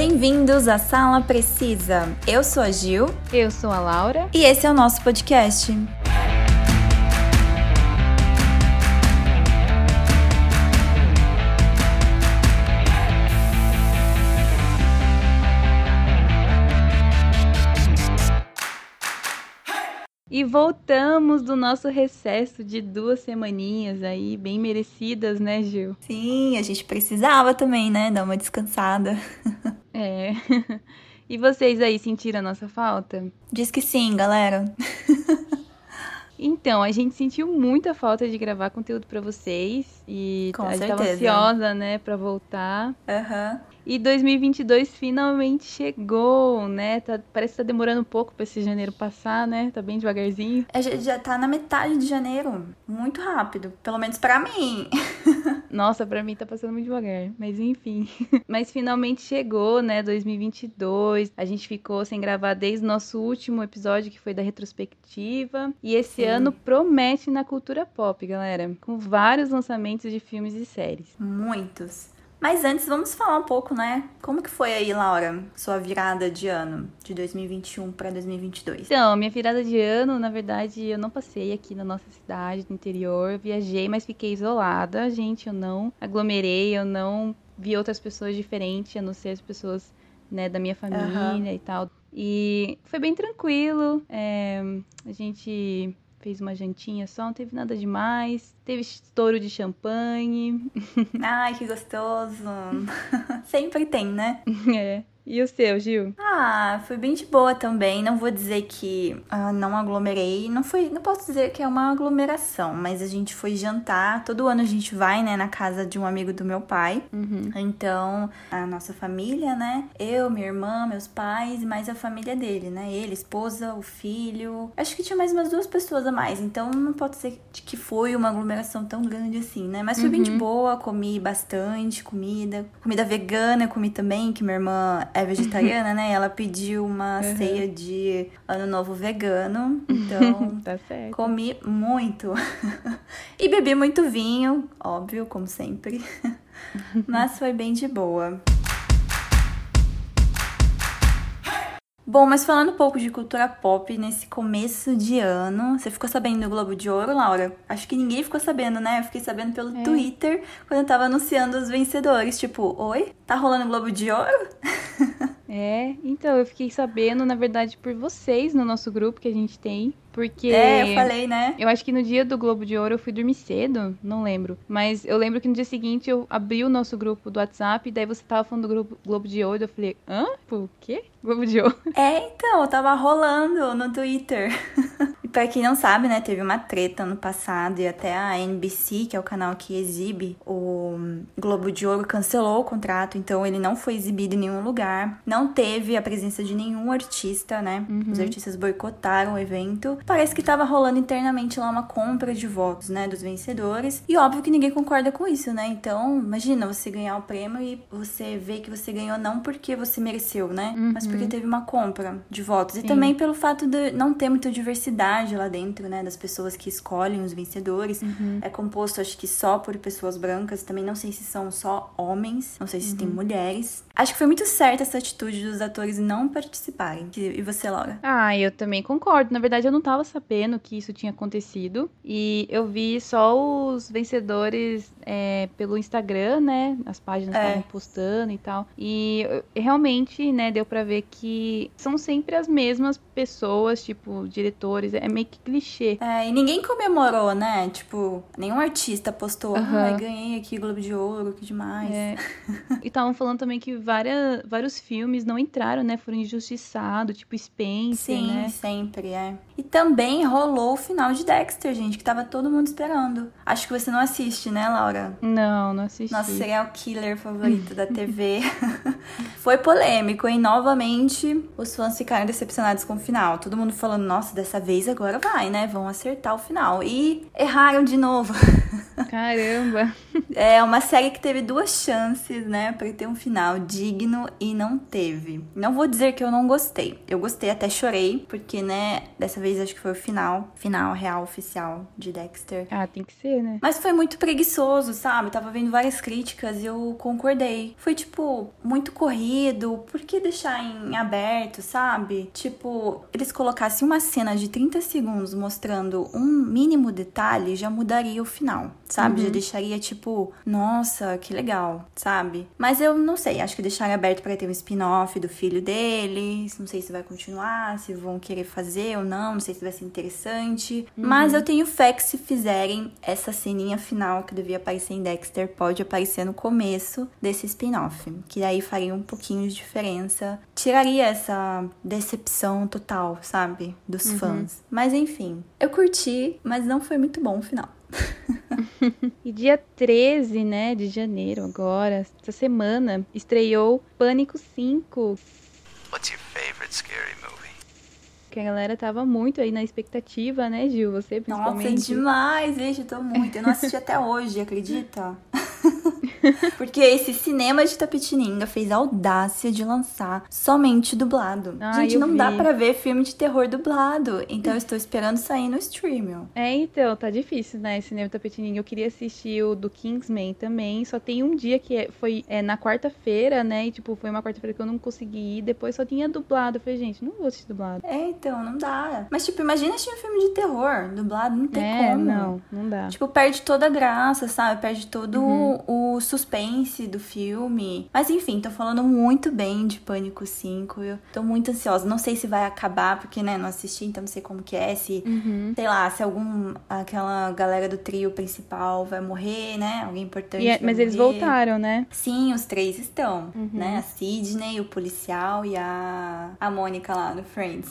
Bem-vindos à Sala Precisa. Eu sou a Gil. Eu sou a Laura. E esse é o nosso podcast. E voltamos do nosso recesso de duas semaninhas aí, bem merecidas, né, Gil? Sim, a gente precisava também, né? Dar uma descansada. É. E vocês aí sentiram a nossa falta? Diz que sim, galera. Então, a gente sentiu muita falta de gravar conteúdo para vocês e Com a gente certeza. tava ansiosa, né, para voltar. Aham. E 2022 finalmente chegou, né? Tá- parece que tá demorando um pouco pra esse janeiro passar, né? Tá bem devagarzinho. Gente já tá na metade de janeiro. Muito rápido. Pelo menos pra mim. Nossa, pra mim tá passando muito devagar, mas enfim. mas finalmente chegou, né, 2022. A gente ficou sem gravar desde o nosso último episódio, que foi da retrospectiva. E esse Sim. ano promete na cultura pop, galera, com vários lançamentos de filmes e séries. Muitos. Mas antes, vamos falar um pouco, né? Como que foi aí, Laura, sua virada de ano, de 2021 pra 2022? Então, minha virada de ano, na verdade, eu não passei aqui na nossa cidade, no interior. Viajei, mas fiquei isolada. Gente, eu não aglomerei, eu não vi outras pessoas diferentes, a não ser as pessoas né, da minha família e tal. E foi bem tranquilo. é, a gente fez uma jantinha só, não teve nada demais. Teve estouro de champanhe. Ai, que gostoso. Sempre tem, né? É. E o seu, Gil? Ah, foi bem de boa também. Não vou dizer que ah, não aglomerei. Não foi, não posso dizer que é uma aglomeração, mas a gente foi jantar. Todo ano a gente vai, né, na casa de um amigo do meu pai. Uhum. Então, a nossa família, né? Eu, minha irmã, meus pais e mais a família dele, né? Ele, esposa, o filho. Acho que tinha mais umas duas pessoas a mais. Então, não pode ser que foi uma aglomeração tão grande assim, né? Mas foi bem de boa, comi bastante comida. Comida vegana eu comi também, que minha irmã é vegetariana, né? Ela pediu uma Uhum. ceia de ano novo vegano. Então, Tá. Comi muito. e bebi muito vinho, óbvio, como sempre. Mas foi bem de boa. Bom, mas falando um pouco de cultura pop nesse começo de ano, você ficou sabendo do Globo de Ouro, Laura? Acho que ninguém ficou sabendo, né? Eu fiquei sabendo pelo É. Twitter quando eu tava anunciando os vencedores. Tipo, oi? Tá rolando Globo de Ouro? É, então eu fiquei sabendo, na verdade, por vocês no nosso grupo que a gente tem. Porque. É, eu falei, né? Eu acho que no dia do Globo de Ouro eu fui dormir cedo, não lembro. Mas eu lembro que no dia seguinte eu abri o nosso grupo do WhatsApp, e daí você tava falando do grupo Globo de Ouro, eu falei, hã? Pô, o quê? Globo de Ouro? É, então, tava rolando no Twitter. e pra quem não sabe, né, teve uma treta ano passado e até a NBC, que é o canal que exibe o Globo de Ouro, cancelou o contrato, então ele não foi exibido em nenhum lugar. Não teve a presença de nenhum artista, né? Os artistas boicotaram o evento. Parece que tava rolando internamente lá uma compra de votos, né, dos vencedores. E óbvio que ninguém concorda com isso, né? Então, imagina você ganhar o prêmio e você vê que você ganhou não porque você mereceu, né? Mas porque teve uma compra de votos. E Sim. também pelo fato de não ter muita diversidade lá dentro, né? Das pessoas que escolhem os vencedores. É composto, acho que só por pessoas brancas. Também não sei se são só homens. Não sei se tem mulheres. Acho que foi muito certa essa atitude dos atores não participarem. E você, Laura? Ah, eu também concordo. Na verdade, eu não tava sabendo que isso tinha acontecido. E eu vi só os vencedores é, pelo Instagram, né? As páginas É. estavam postando e tal. E realmente, né, deu pra ver que são sempre as mesmas pessoas, tipo, diretores. É meio que clichê. É, e ninguém comemorou, né? Tipo, nenhum artista postou, ai, ganhei aqui Globo de Ouro, que demais. É. E estavam falando também que várias, vários filmes não entraram, né? Foram injustiçados, tipo Spencer, Sim, né? sempre, é. E também rolou o final de Dexter, gente, que tava todo mundo esperando. Acho que você não assiste, né, Laura? Não, não assisti. Nosso serial killer favorito da TV. Foi polêmico, e novamente os fãs ficaram decepcionados com o final. Todo mundo falando, nossa, dessa vez agora vai, né? Vão acertar o final. E erraram de novo. Caramba. É uma série que teve duas chances, né, ter um final digno e não teve. Não vou dizer que eu não gostei. Eu gostei, até chorei, porque, né, dessa vez acho que foi o final, final real oficial de Dexter. Ah, tem que ser, né? Mas foi muito preguiçoso, sabe? Tava vendo várias críticas e eu concordei. Foi tipo muito corrido, por que deixar em aberto, sabe? Tipo, eles colocassem uma cena de 30 segundos mostrando um mínimo detalhe já mudaria o final, sabe? Uhum. Já deixaria tipo, nossa, que legal, sabe? Mas eu não sei, acho que deixaram aberto para ter um spin-off do filho deles, não sei se vai continuar, se vão querer fazer ou não, não sei se vai ser interessante. Uhum. Mas eu tenho fé que se fizerem essa ceninha final que devia aparecer em Dexter, pode aparecer no começo desse spin-off, que aí faria um pouquinho de diferença, tiraria essa decepção total, sabe, dos uhum. fãs. Mas enfim, eu curti, mas não foi muito bom o final. e dia 13, né, de janeiro, agora, essa semana, estreou Pânico 5. What's your favorite scary movie? Que a galera tava muito aí na expectativa, né, Gil? Você principalmente. Nossa, demais, gente, tô muito. Eu não assisti até hoje, acredita? Porque esse cinema de Tapetininga fez a audácia de lançar somente dublado. Ah, Gente, não vi. dá para ver filme de terror dublado. Então eu estou esperando sair no streaming. É, então, tá difícil, né? Esse cinema de Tapetininga. Eu queria assistir o do Kingsman também. Só tem um dia que é, foi é, na quarta-feira, né? E, tipo, foi uma quarta-feira que eu não consegui ir. Depois só tinha dublado. Eu falei, gente, não vou assistir dublado. É, então, não dá. Mas, tipo, imagina assistir um filme de terror dublado. Não tem é, como. Não, não dá. Tipo, perde toda a graça, sabe? Perde todo uhum. O suspense do filme. Mas enfim, tô falando muito bem de Pânico 5. Eu tô muito ansiosa. Não sei se vai acabar, porque, né, não assisti, então não sei como que é. Se, uhum. sei lá, se algum. aquela galera do trio principal vai morrer, né? Alguém importante. É, mas morrer. eles voltaram, né? Sim, os três estão, uhum. né? A Sidney, o policial e a, a Mônica lá no Friends.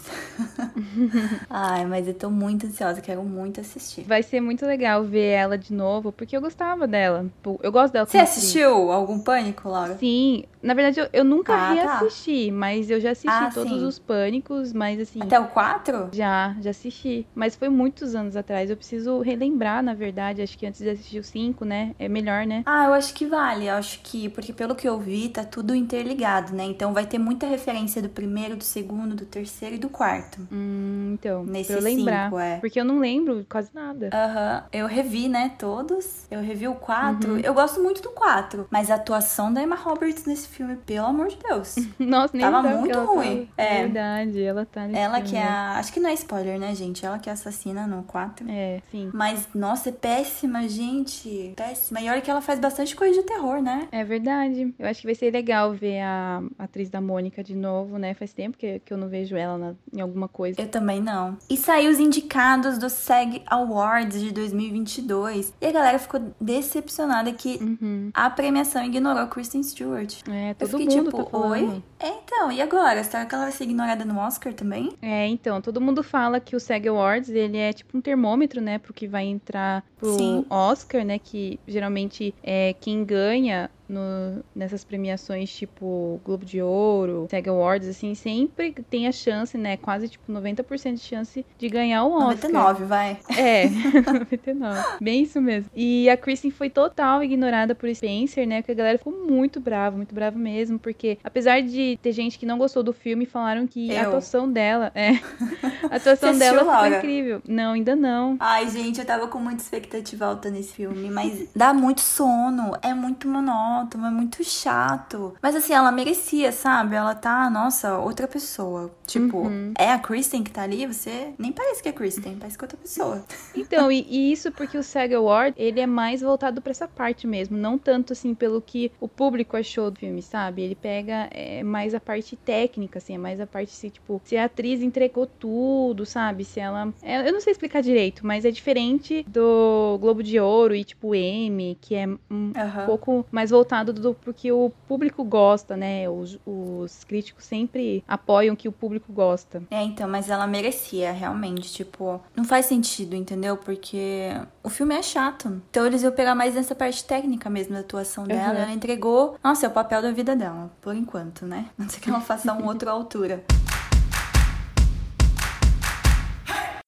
Ai, mas eu tô muito ansiosa, quero muito assistir. Vai ser muito legal ver ela de novo, porque eu gostava dela. Eu gosto dela Você assistiu algum Pânico, Laura? Sim. Na verdade, eu, eu nunca ah, reassisti, tá. mas eu já assisti ah, todos sim. os Pânicos, mas assim... Até o 4? Já, já assisti. Mas foi muitos anos atrás. Eu preciso relembrar, na verdade. Acho que antes de assistir o 5, né? É melhor, né? Ah, eu acho que vale. Eu acho que... Porque pelo que eu vi, tá tudo interligado, né? Então vai ter muita referência do primeiro, do segundo, do terceiro e do quarto. Hum, então. Nesse pra eu lembrar. Cinco, é. Porque eu não lembro quase nada. Aham. Eu revi, né? Todos. Eu revi o 4. Uhum. Eu gosto muito do 4. Mas a atuação da Emma Roberts nesse filme, pelo amor de Deus. Nossa, nem Tava muito ruim. É. Verdade, ela tá nesse Ela filme. que é a... Acho que não é spoiler, né, gente? Ela que é assassina no 4. É, sim. Mas, nossa, é péssima, gente. Péssima. E olha que ela faz bastante coisa de terror, né? É verdade. Eu acho que vai ser legal ver a atriz da Mônica de novo, né? Faz tempo que, que eu não vejo ela na, em alguma coisa. Eu também não. E saiu os indicados do SEG Awards de 2022. E a galera ficou decepcionada que uhum. a premiação ignorou Kristen Stewart. É, todo eu fiquei, mundo tipo, tá oi? É, então, e agora? Será que ela vai ser ignorada no Oscar também? É, então, todo mundo fala que o SEG Awards, ele é tipo um termômetro, né, pro que vai entrar pro Sim. Oscar, né, que geralmente é quem ganha no, nessas premiações tipo Globo de Ouro, SEG Awards, assim, sempre tem a chance, né? Quase tipo 90% de chance de ganhar o Oscar. 99, vai. É, 99. Bem isso mesmo. E a Kristen foi total ignorada por Spencer, né? Que a galera ficou muito brava, muito brava mesmo, porque apesar de ter gente que não gostou do filme, falaram que eu. a atuação dela, é. A atuação dela ficou incrível. Não, ainda não. Ai, gente, eu tava com muita expectativa alta nesse filme, mas dá muito sono, é muito monótono monótono, é muito chato. Mas assim, ela merecia, sabe? Ela tá, nossa, outra pessoa. Tipo, uhum. é a Kristen que tá ali, você nem parece que é Kristen, parece que é outra pessoa. Então, e, e isso porque o SAG Award, ele é mais voltado para essa parte mesmo, não tanto assim pelo que o público achou do filme, sabe? Ele pega é, mais a parte técnica, assim, é mais a parte assim, tipo, se a atriz entregou tudo, sabe? Se ela. É, eu não sei explicar direito, mas é diferente do Globo de Ouro e, tipo, M, que é um uhum. pouco mais voltado voltado do porque o público gosta, né? Os, os críticos sempre apoiam o que o público gosta. É, então, mas ela merecia, realmente. Tipo, não faz sentido, entendeu? Porque o filme é chato. Então eles iam pegar mais nessa parte técnica mesmo da atuação dela. Uhum. Ela entregou. Nossa, é o papel da vida dela, por enquanto, né? Não sei que ela faça um outro altura.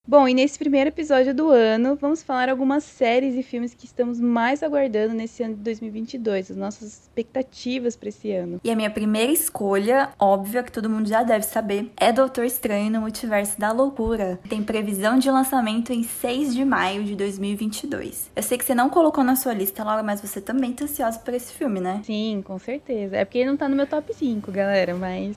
Bom, e nesse primeiro episódio do ano, vamos falar algumas séries e filmes que estamos mais aguardando nesse ano de 2022, as nossas expectativas para esse ano. E a minha primeira escolha, óbvia, que todo mundo já deve saber, é Doutor Estranho no Multiverso da Loucura. Tem previsão de lançamento em 6 de maio de 2022. Eu sei que você não colocou na sua lista, Laura, mas você também tá ansiosa por esse filme, né? Sim, com certeza. É porque ele não tá no meu top 5, galera, mas.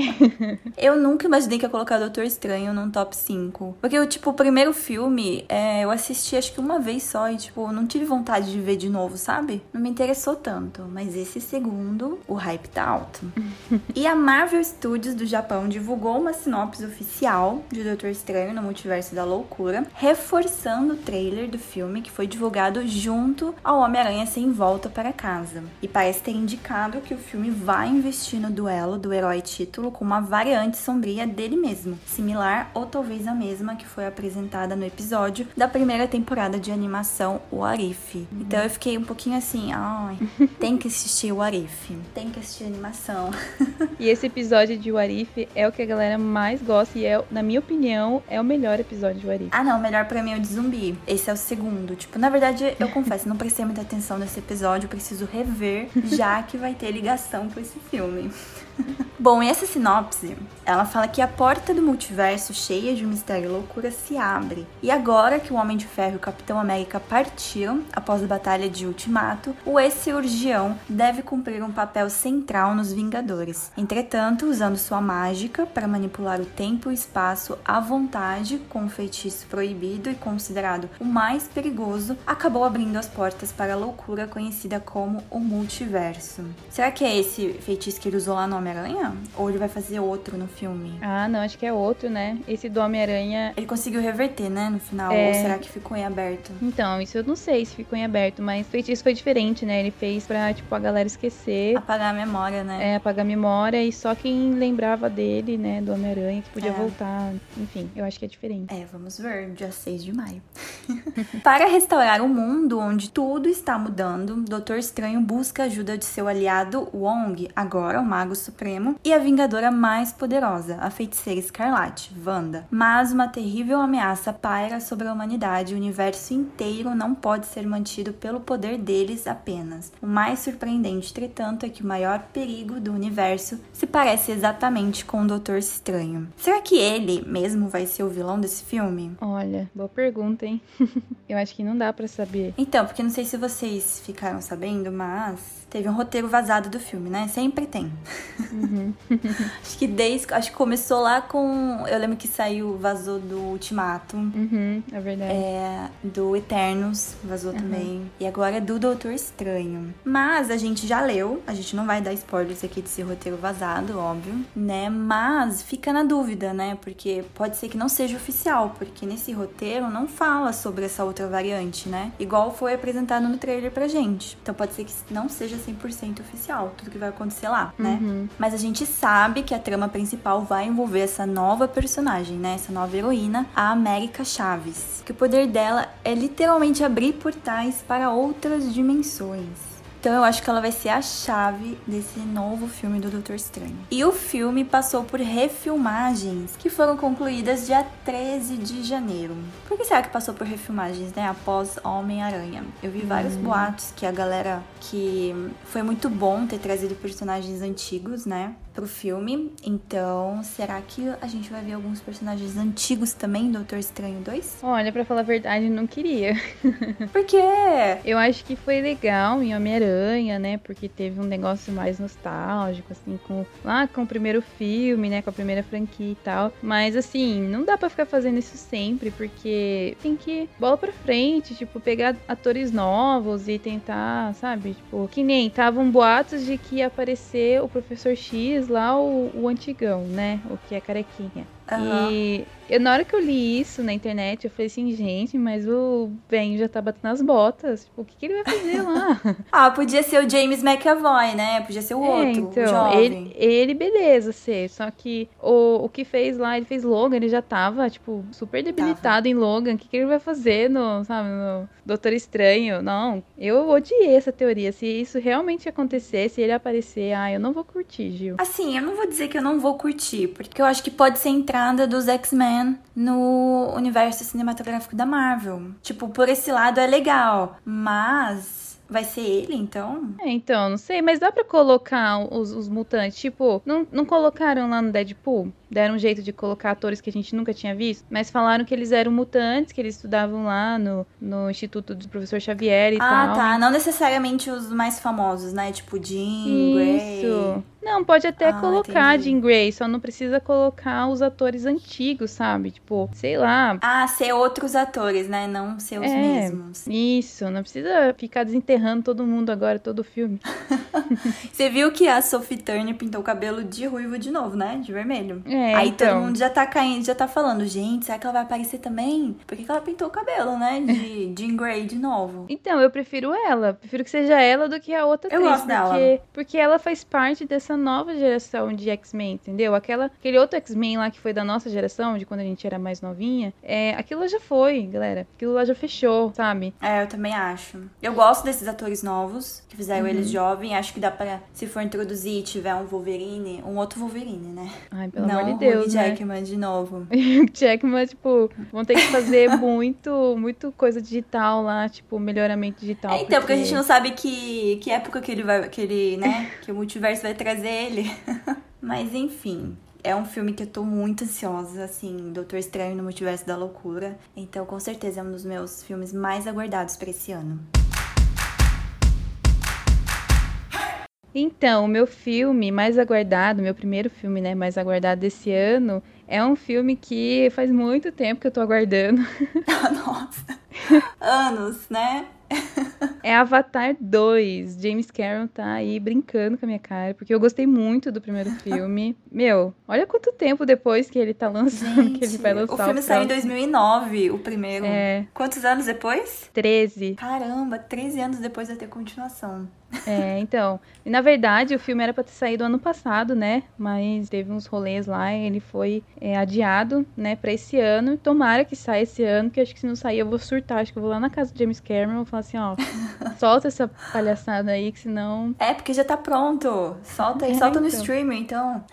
eu nunca imaginei que ia colocar Doutor Estranho num top 5. Porque, tipo, o primeiro filme, é, eu assisti acho que uma vez só e, tipo, não tive vontade de ver de novo, sabe? Não me interessou tanto. Mas esse segundo, o hype tá alto. e a Marvel Studios do Japão divulgou uma sinopse oficial de Doutor Estranho no Multiverso da Loucura, reforçando o trailer do filme que foi divulgado junto ao Homem-Aranha Sem Volta para Casa. E parece ter indicado que o filme vai investir no duelo do herói título com uma variante sombria dele mesmo, similar ou talvez a mesma que foi apresentada no episódio da primeira temporada de animação O Arif. Então eu fiquei um pouquinho assim, ai, tem que assistir o Arif, tem que assistir animação. e esse episódio de O Arif é o que a galera mais gosta e é, na minha opinião, é o melhor episódio de O Arif. Ah, não, o melhor para mim é o de zumbi. Esse é o segundo. Tipo, na verdade, eu confesso, não prestei muita atenção nesse episódio, preciso rever, já que vai ter ligação com esse filme. Bom, e essa sinopse, ela fala que a porta do multiverso cheia de mistério e loucura se abre. E agora que o Homem de Ferro e o Capitão América partiram após a batalha de Ultimato, o ex-cirurgião deve cumprir um papel central nos Vingadores. Entretanto, usando sua mágica para manipular o tempo e o espaço à vontade com um feitiço proibido e considerado o mais perigoso, acabou abrindo as portas para a loucura conhecida como o multiverso. Será que é esse feitiço que ele usou lá no Homem-Aranha? Ou ele vai fazer outro no filme? Ah, não, acho que é outro, né? Esse do Homem-Aranha. Ele conseguiu reverter, né, no final? É... Ou será que ficou em aberto? Então, isso eu não sei se ficou em aberto, mas o feitiço foi diferente, né? Ele fez pra, tipo, a galera esquecer. Apagar a memória, né? É, apagar a memória e só quem lembrava dele, né, do Homem-Aranha, que podia é. voltar. Enfim, eu acho que é diferente. É, vamos ver, dia 6 de maio. Para restaurar o mundo onde tudo está mudando, Doutor Estranho busca a ajuda de seu aliado Wong, agora o Mago Supremo, e a Vingadora mais poderosa, a feiticeira Escarlate, Wanda. Mas uma terrível ameaça paira sobre a humanidade e o universo inteiro não pode ser mantido pelo poder deles apenas. O mais surpreendente, entretanto, é que o maior perigo do universo se parece exatamente com o Doutor Estranho. Será que ele mesmo vai ser o vilão desse filme? Olha, boa pergunta, hein? Eu acho que não dá para saber. Então, porque não sei se vocês ficaram sabendo, mas teve um roteiro vazado do filme, né? Sempre tem. Uhum. acho que desde. Acho que começou lá com. Eu lembro que saiu, vazou do Ultimato. Uhum, é verdade. É, do Eternos, vazou uhum. também. E agora é do Doutor Estranho. Mas a gente já leu, a gente não vai dar spoilers aqui desse roteiro vazado, óbvio, né? Mas fica na dúvida, né? Porque pode ser que não seja oficial, porque nesse roteiro não fala sobre essa outra variante, né? Igual foi apresentado no trailer pra gente. Então pode ser que não seja 100% oficial, tudo que vai acontecer lá, né? Uhum. Mas a gente sabe que a trama principal vai envolver essa nova personagem, né? Essa nova heroína, a América Chaves. Que o poder dela é literalmente abrir portais para outras dimensões. Então eu acho que ela vai ser a chave desse novo filme do Doutor Estranho. E o filme passou por refilmagens que foram concluídas dia 13 de janeiro. Por que será que passou por refilmagens, né? Após Homem-Aranha. Eu vi vários hum. boatos que a galera que foi muito bom ter trazido personagens antigos, né? Pro filme. Então, será que a gente vai ver alguns personagens antigos também, Doutor Estranho 2? Olha, para falar a verdade, não queria. Por quê? Eu acho que foi legal em Homem-Aranha, né? Porque teve um negócio mais nostálgico, assim, com lá com o primeiro filme, né? Com a primeira franquia e tal. Mas assim, não dá para ficar fazendo isso sempre, porque tem que bola pra frente, tipo, pegar atores novos e tentar, sabe? Tipo, que nem estavam boatos de que ia aparecer o Professor X lá o, o antigão, né? O que é carequinha. Uhum. E eu, na hora que eu li isso na internet, eu falei assim, gente, mas o Ben já tá batendo as botas. Tipo, o que, que ele vai fazer lá? ah, podia ser o James McAvoy, né? Podia ser o é, outro, então, o jovem. Ele, ele, beleza, ser. Só que o, o que fez lá, ele fez Logan, ele já tava, tipo, super debilitado tava. em Logan. O que, que ele vai fazer no, sabe, no Doutor Estranho? Não, eu odiei essa teoria. Se isso realmente acontecer, se ele aparecer, ah, eu não vou curtir, Gil. Assim, eu não vou dizer que eu não vou curtir, porque eu acho que pode ser entrada dos X-Men no universo cinematográfico da Marvel. Tipo, por esse lado é legal, mas Vai ser ele, então? É, então, não sei, mas dá pra colocar os, os mutantes. Tipo, não, não colocaram lá no Deadpool? Deram um jeito de colocar atores que a gente nunca tinha visto, mas falaram que eles eram mutantes, que eles estudavam lá no, no Instituto do Professor Xavier e ah, tal. Ah, tá. Não necessariamente os mais famosos, né? Tipo Jean Grey. Isso. Não, pode até ah, colocar entendi. Jean Grey, só não precisa colocar os atores antigos, sabe? Tipo, sei lá. Ah, ser outros atores, né? Não ser os é, mesmos. Isso, não precisa ficar desenterrando todo mundo agora, todo o filme. Você viu que a Sophie Turner pintou o cabelo de ruivo de novo, né? De vermelho. É, é, Aí então. todo mundo já tá caindo, já tá falando, gente, será que ela vai aparecer também? Por que, que ela pintou o cabelo, né? De Jean Grey de novo. Então, eu prefiro ela. Prefiro que seja ela do que a outra eu atriz. gosto porque, dela. Porque ela faz parte dessa nova geração de X-Men, entendeu? Aquela, aquele outro X-Men lá que foi da nossa geração, de quando a gente era mais novinha, é, aquilo já foi, galera. Aquilo lá já fechou, sabe? É, eu também acho. Eu gosto desses atores novos, que fizeram uhum. eles jovens. Acho que dá pra, se for introduzir e tiver um Wolverine, um outro Wolverine, né? Ai, pelo Não amor de Deus, né? Jackman de novo. Jackman, tipo, vão ter que fazer muito, muito coisa digital lá, tipo, melhoramento digital. É, então, porque... porque... a gente não sabe que, que época que ele vai, que ele, né, que o multiverso vai trazer ele. Mas enfim, é um filme que eu tô muito ansiosa, assim, Doutor Estranho no Multiverso da Loucura. Então, com certeza é um dos meus filmes mais aguardados para esse ano. Então, o meu filme mais aguardado, meu primeiro filme, né, mais aguardado desse ano, é um filme que faz muito tempo que eu tô aguardando. Nossa. Anos, né? é Avatar 2. James Cameron tá aí brincando com a minha cara, porque eu gostei muito do primeiro filme. Meu, olha quanto tempo depois que ele tá lançando, Gente, que ele vai lançar. O filme o saiu em 2009, o primeiro. É. Quantos anos depois? 13. Caramba, 13 anos depois vai ter continuação. É, então. E na verdade, o filme era pra ter saído ano passado, né? Mas teve uns rolês lá e ele foi é, adiado, né, pra esse ano. Tomara que saia esse ano, porque acho que se não sair eu vou surtar. Acho que eu vou lá na casa do James Cameron e falar assim, ó, solta essa palhaçada aí, que senão. É, porque já tá pronto. Solta aí, é, solta então. no streaming, então.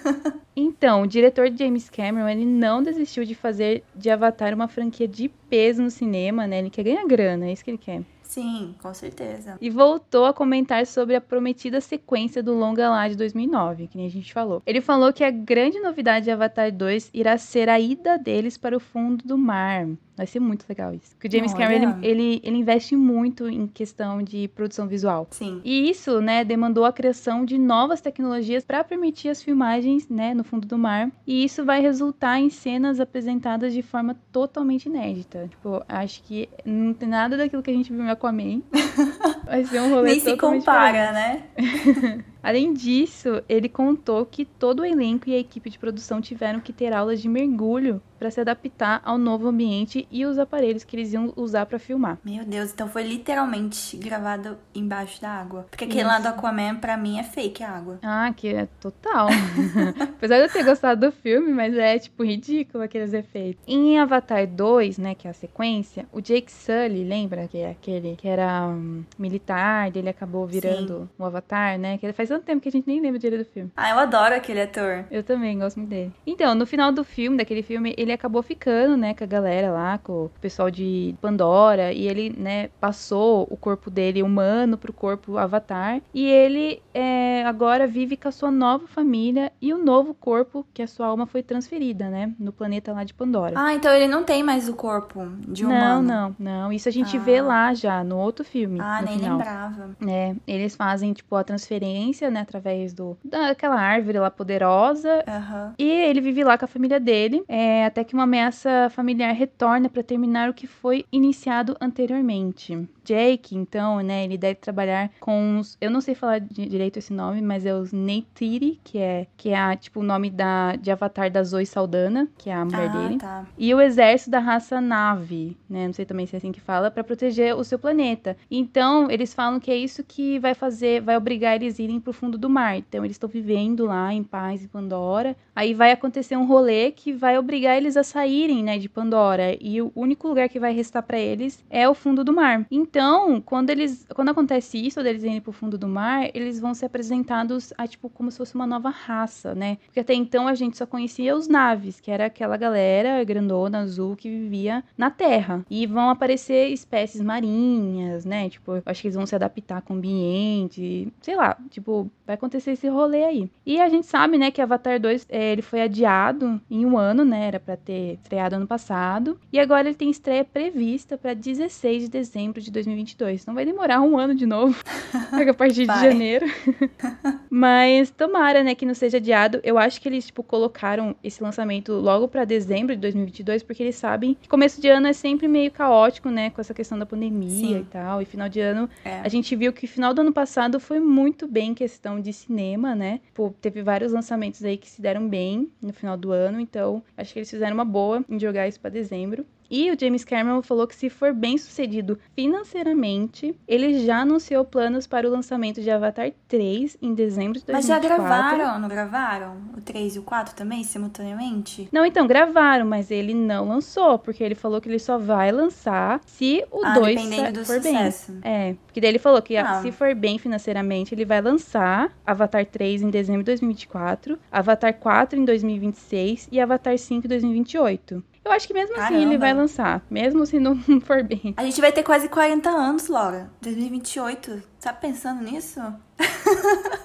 então, o diretor de James Cameron, ele não desistiu de fazer de Avatar uma franquia de peso no cinema, né? Ele quer ganhar grana, é isso que ele quer. Sim, com certeza. E voltou a comentar sobre a prometida sequência do longa lá de 2009, que nem a gente falou. Ele falou que a grande novidade de Avatar 2 irá ser a ida deles para o fundo do mar. Vai ser muito legal isso. Porque o James Olha. Cameron, ele, ele, ele, investe muito em questão de produção visual. Sim. E isso, né, demandou a criação de novas tecnologias para permitir as filmagens, né, no fundo do mar. E isso vai resultar em cenas apresentadas de forma totalmente inédita. Tipo, acho que não tem nada daquilo que a gente viu em Aquaman. Vai ser um rolê Nem se compara, diferente. né? Além disso, ele contou que todo o elenco e a equipe de produção tiveram que ter aulas de mergulho para se adaptar ao novo ambiente e os aparelhos que eles iam usar para filmar. Meu Deus, então foi literalmente gravado embaixo da água. Porque aquele Isso. lá do Aquaman, pra mim, é fake a água. Ah, que é total. Apesar de eu ter gostado do filme, mas é, tipo, ridículo aqueles efeitos. Em Avatar 2, né, que é a sequência, o Jake Sully, lembra que é aquele que era um, militar, ele acabou virando Sim. um Avatar, né? Que faz tanto tempo que a gente nem lembra dele do filme. Ah, eu adoro aquele ator. Eu também gosto muito dele. Então, no final do filme, daquele filme, ele acabou ficando, né, com a galera lá, com o pessoal de Pandora, e ele, né, passou o corpo dele humano pro corpo avatar, e ele é, agora vive com a sua nova família e o novo corpo que a sua alma foi transferida, né, no planeta lá de Pandora. Ah, então ele não tem mais o corpo de humano. Não, não, não. Isso a gente ah. vê lá já, no outro filme. Ah, nem final. lembrava. É, eles fazem, tipo, a transferência, né, através do daquela árvore lá poderosa. Uhum. E ele vive lá com a família dele, é, até que uma ameaça familiar retorna para terminar o que foi iniciado anteriormente. Jake, então, né, ele deve trabalhar com os, eu não sei falar direito esse nome, mas é os Neytiri, que é que é a, tipo o nome da de Avatar da Zoe Saldana, que é a mulher ah, dele. Tá. E o exército da raça Na'vi, né, não sei também se é assim que fala, para proteger o seu planeta. Então, eles falam que é isso que vai fazer, vai obrigar eles a irem pro fundo do mar. Então, eles estão vivendo lá em paz em Pandora. Aí vai acontecer um rolê que vai obrigar eles eles a saírem, né, de Pandora. E o único lugar que vai restar para eles é o fundo do mar. Então, quando eles, quando acontece isso, deles irem pro fundo do mar, eles vão ser apresentados a tipo como se fosse uma nova raça, né? Porque até então a gente só conhecia os naves, que era aquela galera grandona azul que vivia na Terra. E vão aparecer espécies marinhas, né? Tipo, acho que eles vão se adaptar com o ambiente, sei lá, tipo, vai acontecer esse rolê aí. E a gente sabe, né, que Avatar 2, é, ele foi adiado em um ano, né? Era para ter estreado ano passado. E agora ele tem estreia prevista para 16 de dezembro de 2022. Então vai demorar um ano de novo, a partir de janeiro. Mas tomara, né, que não seja adiado. Eu acho que eles, tipo, colocaram esse lançamento logo para dezembro de 2022, porque eles sabem que começo de ano é sempre meio caótico, né, com essa questão da pandemia Sim. e tal. E final de ano, é. a gente viu que final do ano passado foi muito bem questão de cinema, né? Pô, teve vários lançamentos aí que se deram bem no final do ano, então acho que eles fizeram uma boa em jogar isso para dezembro. E o James Cameron falou que se for bem sucedido financeiramente, ele já anunciou planos para o lançamento de Avatar 3 em dezembro de 2024. Mas já gravaram, não gravaram? O 3 e o 4 também, simultaneamente? Não, então, gravaram, mas ele não lançou, porque ele falou que ele só vai lançar se o ah, 2 for sucesso. bem. É, porque daí ele falou que ah. se for bem financeiramente, ele vai lançar Avatar 3 em dezembro de 2024, Avatar 4 em 2026 e Avatar 5 em 2028. Eu acho que mesmo Caramba. assim ele vai lançar, mesmo se não for bem. A gente vai ter quase 40 anos, Laura. 2028. Tá pensando nisso?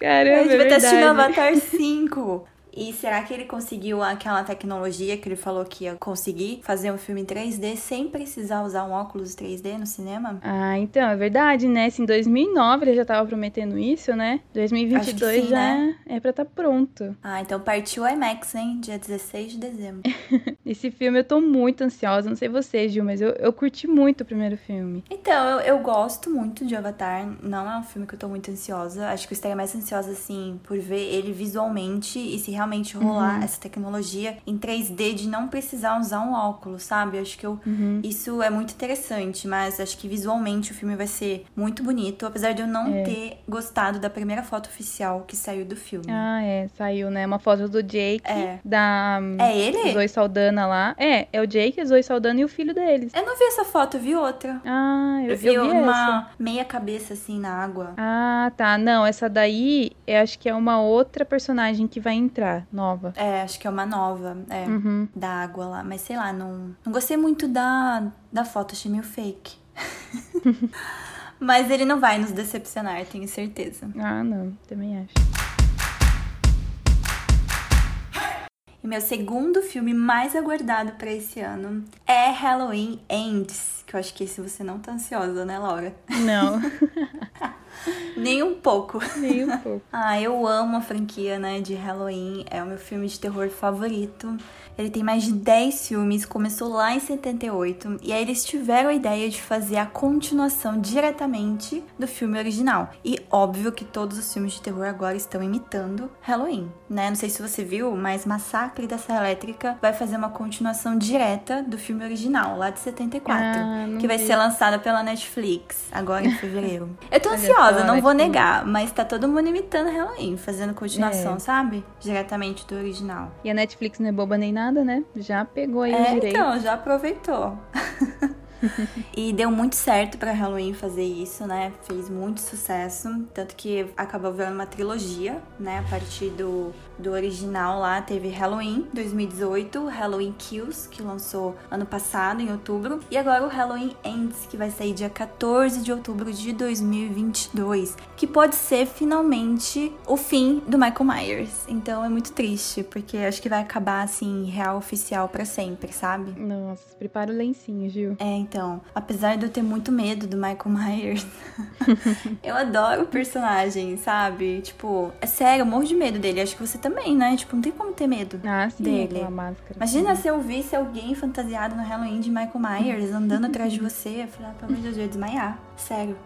Caramba, A gente vai estar assistindo Avatar 5. E será que ele conseguiu aquela tecnologia que ele falou que ia conseguir fazer um filme em 3D sem precisar usar um óculos 3D no cinema? Ah, então, é verdade, né? Se em 2009 ele já tava prometendo isso, né? 2022 sim, já né? é pra estar tá pronto. Ah, então partiu o IMAX, hein? Dia 16 de dezembro. Esse filme eu tô muito ansiosa, não sei você, Gil, mas eu, eu curti muito o primeiro filme. Então, eu, eu gosto muito de Avatar. Não é um filme que eu tô muito ansiosa. Acho que eu estaria mais ansiosa, assim, por ver ele visualmente e se realmente realmente rolar uhum. essa tecnologia em 3D de não precisar usar um óculos, sabe? Acho que eu, uhum. isso é muito interessante, mas acho que visualmente o filme vai ser muito bonito, apesar de eu não é. ter gostado da primeira foto oficial que saiu do filme. Ah, é, saiu, né? Uma foto do Jake, é. da É ele? Zoe Saldana lá. É, é o Jake, a Zoe Saldana e o filho deles. Eu não vi essa foto, eu vi outra. Ah, eu, eu vi, eu vi uma essa. meia cabeça assim na água. Ah, tá. Não, essa daí eu acho que é uma outra personagem que vai entrar nova. É, acho que é uma nova, é, uhum. da água lá. Mas sei lá, não, não gostei muito da, da foto, achei meio fake. Mas ele não vai nos decepcionar, tenho certeza. Ah, não, também acho. E meu segundo filme mais aguardado para esse ano é Halloween Ends, que eu acho que esse você não tá ansiosa, né, Laura? Não. Nem um pouco. Nem um pouco. ah, eu amo a franquia, né, de Halloween. É o meu filme de terror favorito. Ele tem mais de 10 filmes, começou lá em 78, e aí eles tiveram a ideia de fazer a continuação diretamente do filme original. E óbvio que todos os filmes de terror agora estão imitando Halloween, né? Não sei se você viu, mas Massacre da Serra Elétrica vai fazer uma continuação direta do filme original, lá de 74, ah, que vai vi. ser lançada pela Netflix agora em fevereiro. Eu tô ansiosa, não vou negar, mas tá todo mundo imitando Halloween, fazendo continuação, é. sabe? Diretamente do original. E a Netflix não é boba nem nada né? Já pegou aí é, o direito. Então, já aproveitou. e deu muito certo para Halloween fazer isso, né? Fez muito sucesso, tanto que acabou virando uma trilogia, né? A partir do do original lá teve Halloween 2018, Halloween Kills, que lançou ano passado, em outubro, e agora o Halloween Ends, que vai sair dia 14 de outubro de 2022, que pode ser finalmente o fim do Michael Myers. Então é muito triste, porque acho que vai acabar assim, real oficial para sempre, sabe? Nossa, prepara o lencinho, Gil. É, então, apesar de eu ter muito medo do Michael Myers, eu adoro o personagem, sabe? Tipo, é sério, eu morro de medo dele. Acho que você também, né? Tipo, não tem como ter medo ah, sim, dele. Máscara, Imagina sim. se eu visse alguém fantasiado no Halloween de Michael Myers andando atrás de você. Eu falei, ah, pelo amor de Deus, eu ia desmaiar. Sério.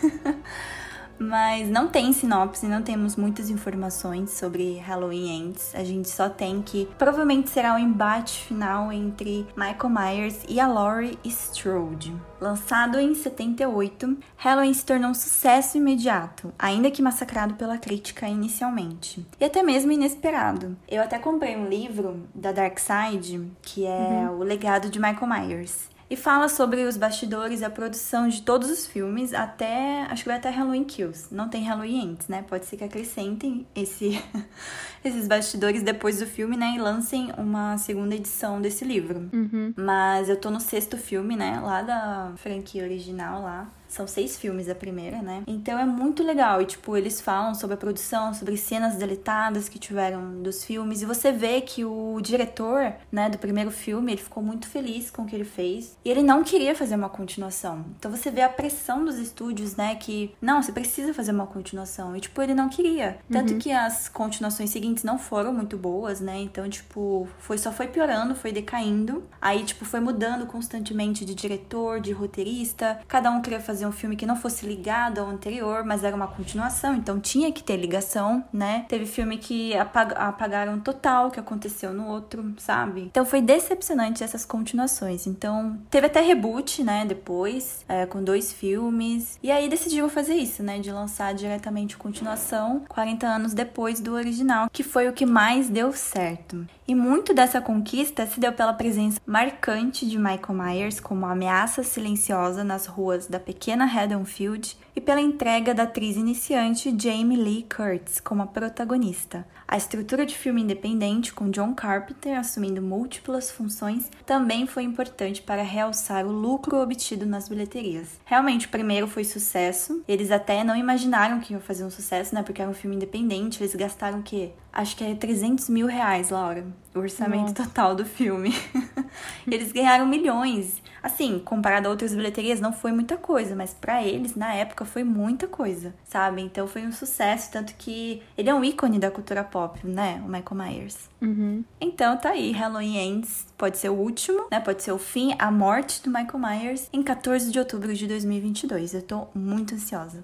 Mas não tem sinopse, não temos muitas informações sobre Halloween Ends. A gente só tem que provavelmente será o um embate final entre Michael Myers e a Laurie Strode. Lançado em 78, Halloween se tornou um sucesso imediato, ainda que massacrado pela crítica inicialmente. E até mesmo inesperado. Eu até comprei um livro da Dark Side, que é uhum. O Legado de Michael Myers e fala sobre os bastidores a produção de todos os filmes até, acho que vai até Halloween Kills. Não tem Halloween antes, né? Pode ser que acrescentem esse, esses bastidores depois do filme, né? E lancem uma segunda edição desse livro. Uhum. Mas eu tô no sexto filme, né? Lá da franquia original lá. São seis filmes a primeira, né? Então é muito legal. E, tipo, eles falam sobre a produção, sobre cenas deletadas que tiveram dos filmes. E você vê que o diretor, né, do primeiro filme, ele ficou muito feliz com o que ele fez. E ele não queria fazer uma continuação. Então você vê a pressão dos estúdios, né, que, não, você precisa fazer uma continuação. E, tipo, ele não queria. Tanto uhum. que as continuações seguintes não foram muito boas, né? Então, tipo, foi só foi piorando, foi decaindo. Aí, tipo, foi mudando constantemente de diretor, de roteirista. Cada um queria fazer fazer um filme que não fosse ligado ao anterior, mas era uma continuação, então tinha que ter ligação, né? Teve filme que apag apagaram total o que aconteceu no outro, sabe? Então foi decepcionante essas continuações. Então teve até reboot, né? Depois, é, com dois filmes. E aí decidiram fazer isso, né? De lançar diretamente continuação 40 anos depois do original, que foi o que mais deu certo. E muito dessa conquista se deu pela presença marcante de Michael Myers como ameaça silenciosa nas ruas da pequena Haddonfield e pela entrega da atriz iniciante Jamie Lee Curtis como a protagonista. A estrutura de filme independente, com John Carpenter assumindo múltiplas funções, também foi importante para realçar o lucro obtido nas bilheterias. Realmente, o primeiro foi sucesso. Eles até não imaginaram que iam fazer um sucesso, né? Porque era um filme independente. Eles gastaram o quê? Acho que é 300 mil reais, Laura. O orçamento Nossa. total do filme. eles ganharam milhões. Assim, comparado a outras bilheterias, não foi muita coisa, mas para eles, na época, foi muita coisa, sabe? Então foi um sucesso, tanto que ele é um ícone da cultura pop, né? O Michael Myers. Uhum. Então tá aí, Halloween Ends pode ser o último, né? Pode ser o fim, a morte do Michael Myers em 14 de outubro de 2022. Eu tô muito ansiosa.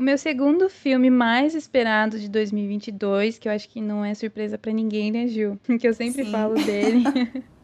O meu segundo filme mais esperado de 2022, que eu acho que não é surpresa para ninguém, né, Gil? Que eu sempre Sim. falo dele.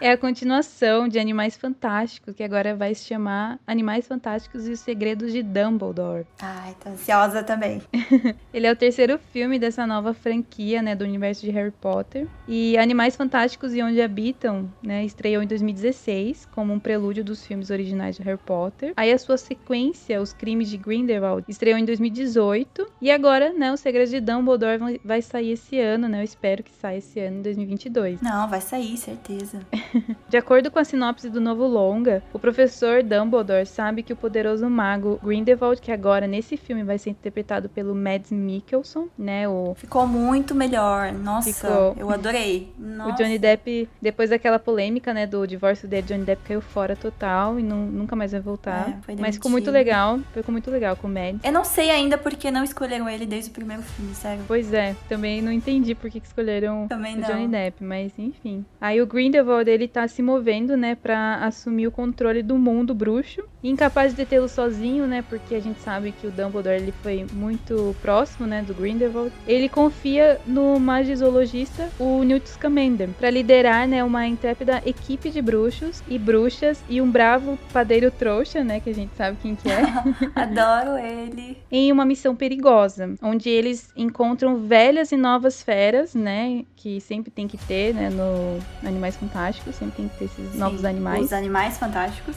é a continuação de Animais Fantásticos, que agora vai se chamar Animais Fantásticos e os Segredos de Dumbledore. Ai, tô ansiosa também. Ele é o terceiro filme dessa nova franquia, né, do universo de Harry Potter. E Animais Fantásticos e Onde Habitam, né, estreou em 2016 como um prelúdio dos filmes originais de Harry Potter. Aí a sua sequência, Os Crimes de Grindelwald, estreou em 2018. E agora, né, Os Segredos de Dumbledore vai sair esse ano, né? Eu espero que saia esse ano, em 2022. Não, vai sair, certeza. De acordo com a sinopse do novo longa, o professor Dumbledore sabe que o poderoso mago Grindelwald, que agora nesse filme vai ser interpretado pelo Mads Mikkelsen, né, o Ficou muito melhor. Nossa, Ficou... eu adorei. Nossa. O Johnny Depp, depois daquela polêmica, né, do divórcio dele, Johnny Depp caiu fora total e não, nunca mais vai voltar. É, Mas ficou muito legal, ficou muito legal com o Mads. Eu não sei ainda porque não escolheram ele desde o primeiro filme, sério. Pois é, também não entendi por que escolheram também o Johnny Depp, mas enfim. Aí o Grindelwald, ele tá se movendo, né, para assumir o controle do mundo bruxo. Incapaz de detê-lo sozinho, né, porque a gente sabe que o Dumbledore ele foi muito próximo, né, do Grindelwald. Ele confia no magizoologista, o Newt Scamander, para liderar, né, uma intrépida equipe de bruxos e bruxas e um bravo padeiro trouxa, né, que a gente sabe quem que é. Adoro ele. em uma missão perigosa, onde eles encontram velhas e novas feras, né, que sempre tem que ter, né, no Animais Fantásticos, sempre tem que ter esses Sim, novos animais. Os animais fantásticos.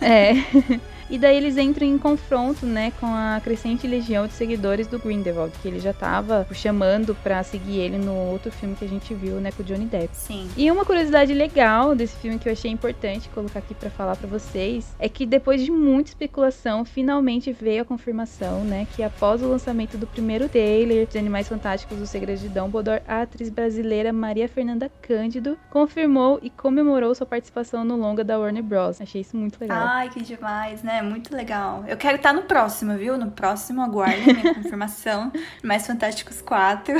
É. E daí eles entram em confronto, né, com a crescente legião de seguidores do Grindelwald, que ele já tava chamando para seguir ele no outro filme que a gente viu, né, com o Johnny Depp. Sim. E uma curiosidade legal desse filme que eu achei importante colocar aqui para falar para vocês é que depois de muita especulação, finalmente veio a confirmação, né, que após o lançamento do primeiro trailer de Animais Fantásticos: Os Segredos de Dumbledore, a atriz brasileira Maria Fernanda Cândido confirmou e comemorou sua participação no longa da Warner Bros. Achei isso muito legal. Ai, que demais, né? Muito legal. Eu quero estar no próximo, viu? No próximo, aguarde minha confirmação. Mais Fantásticos 4.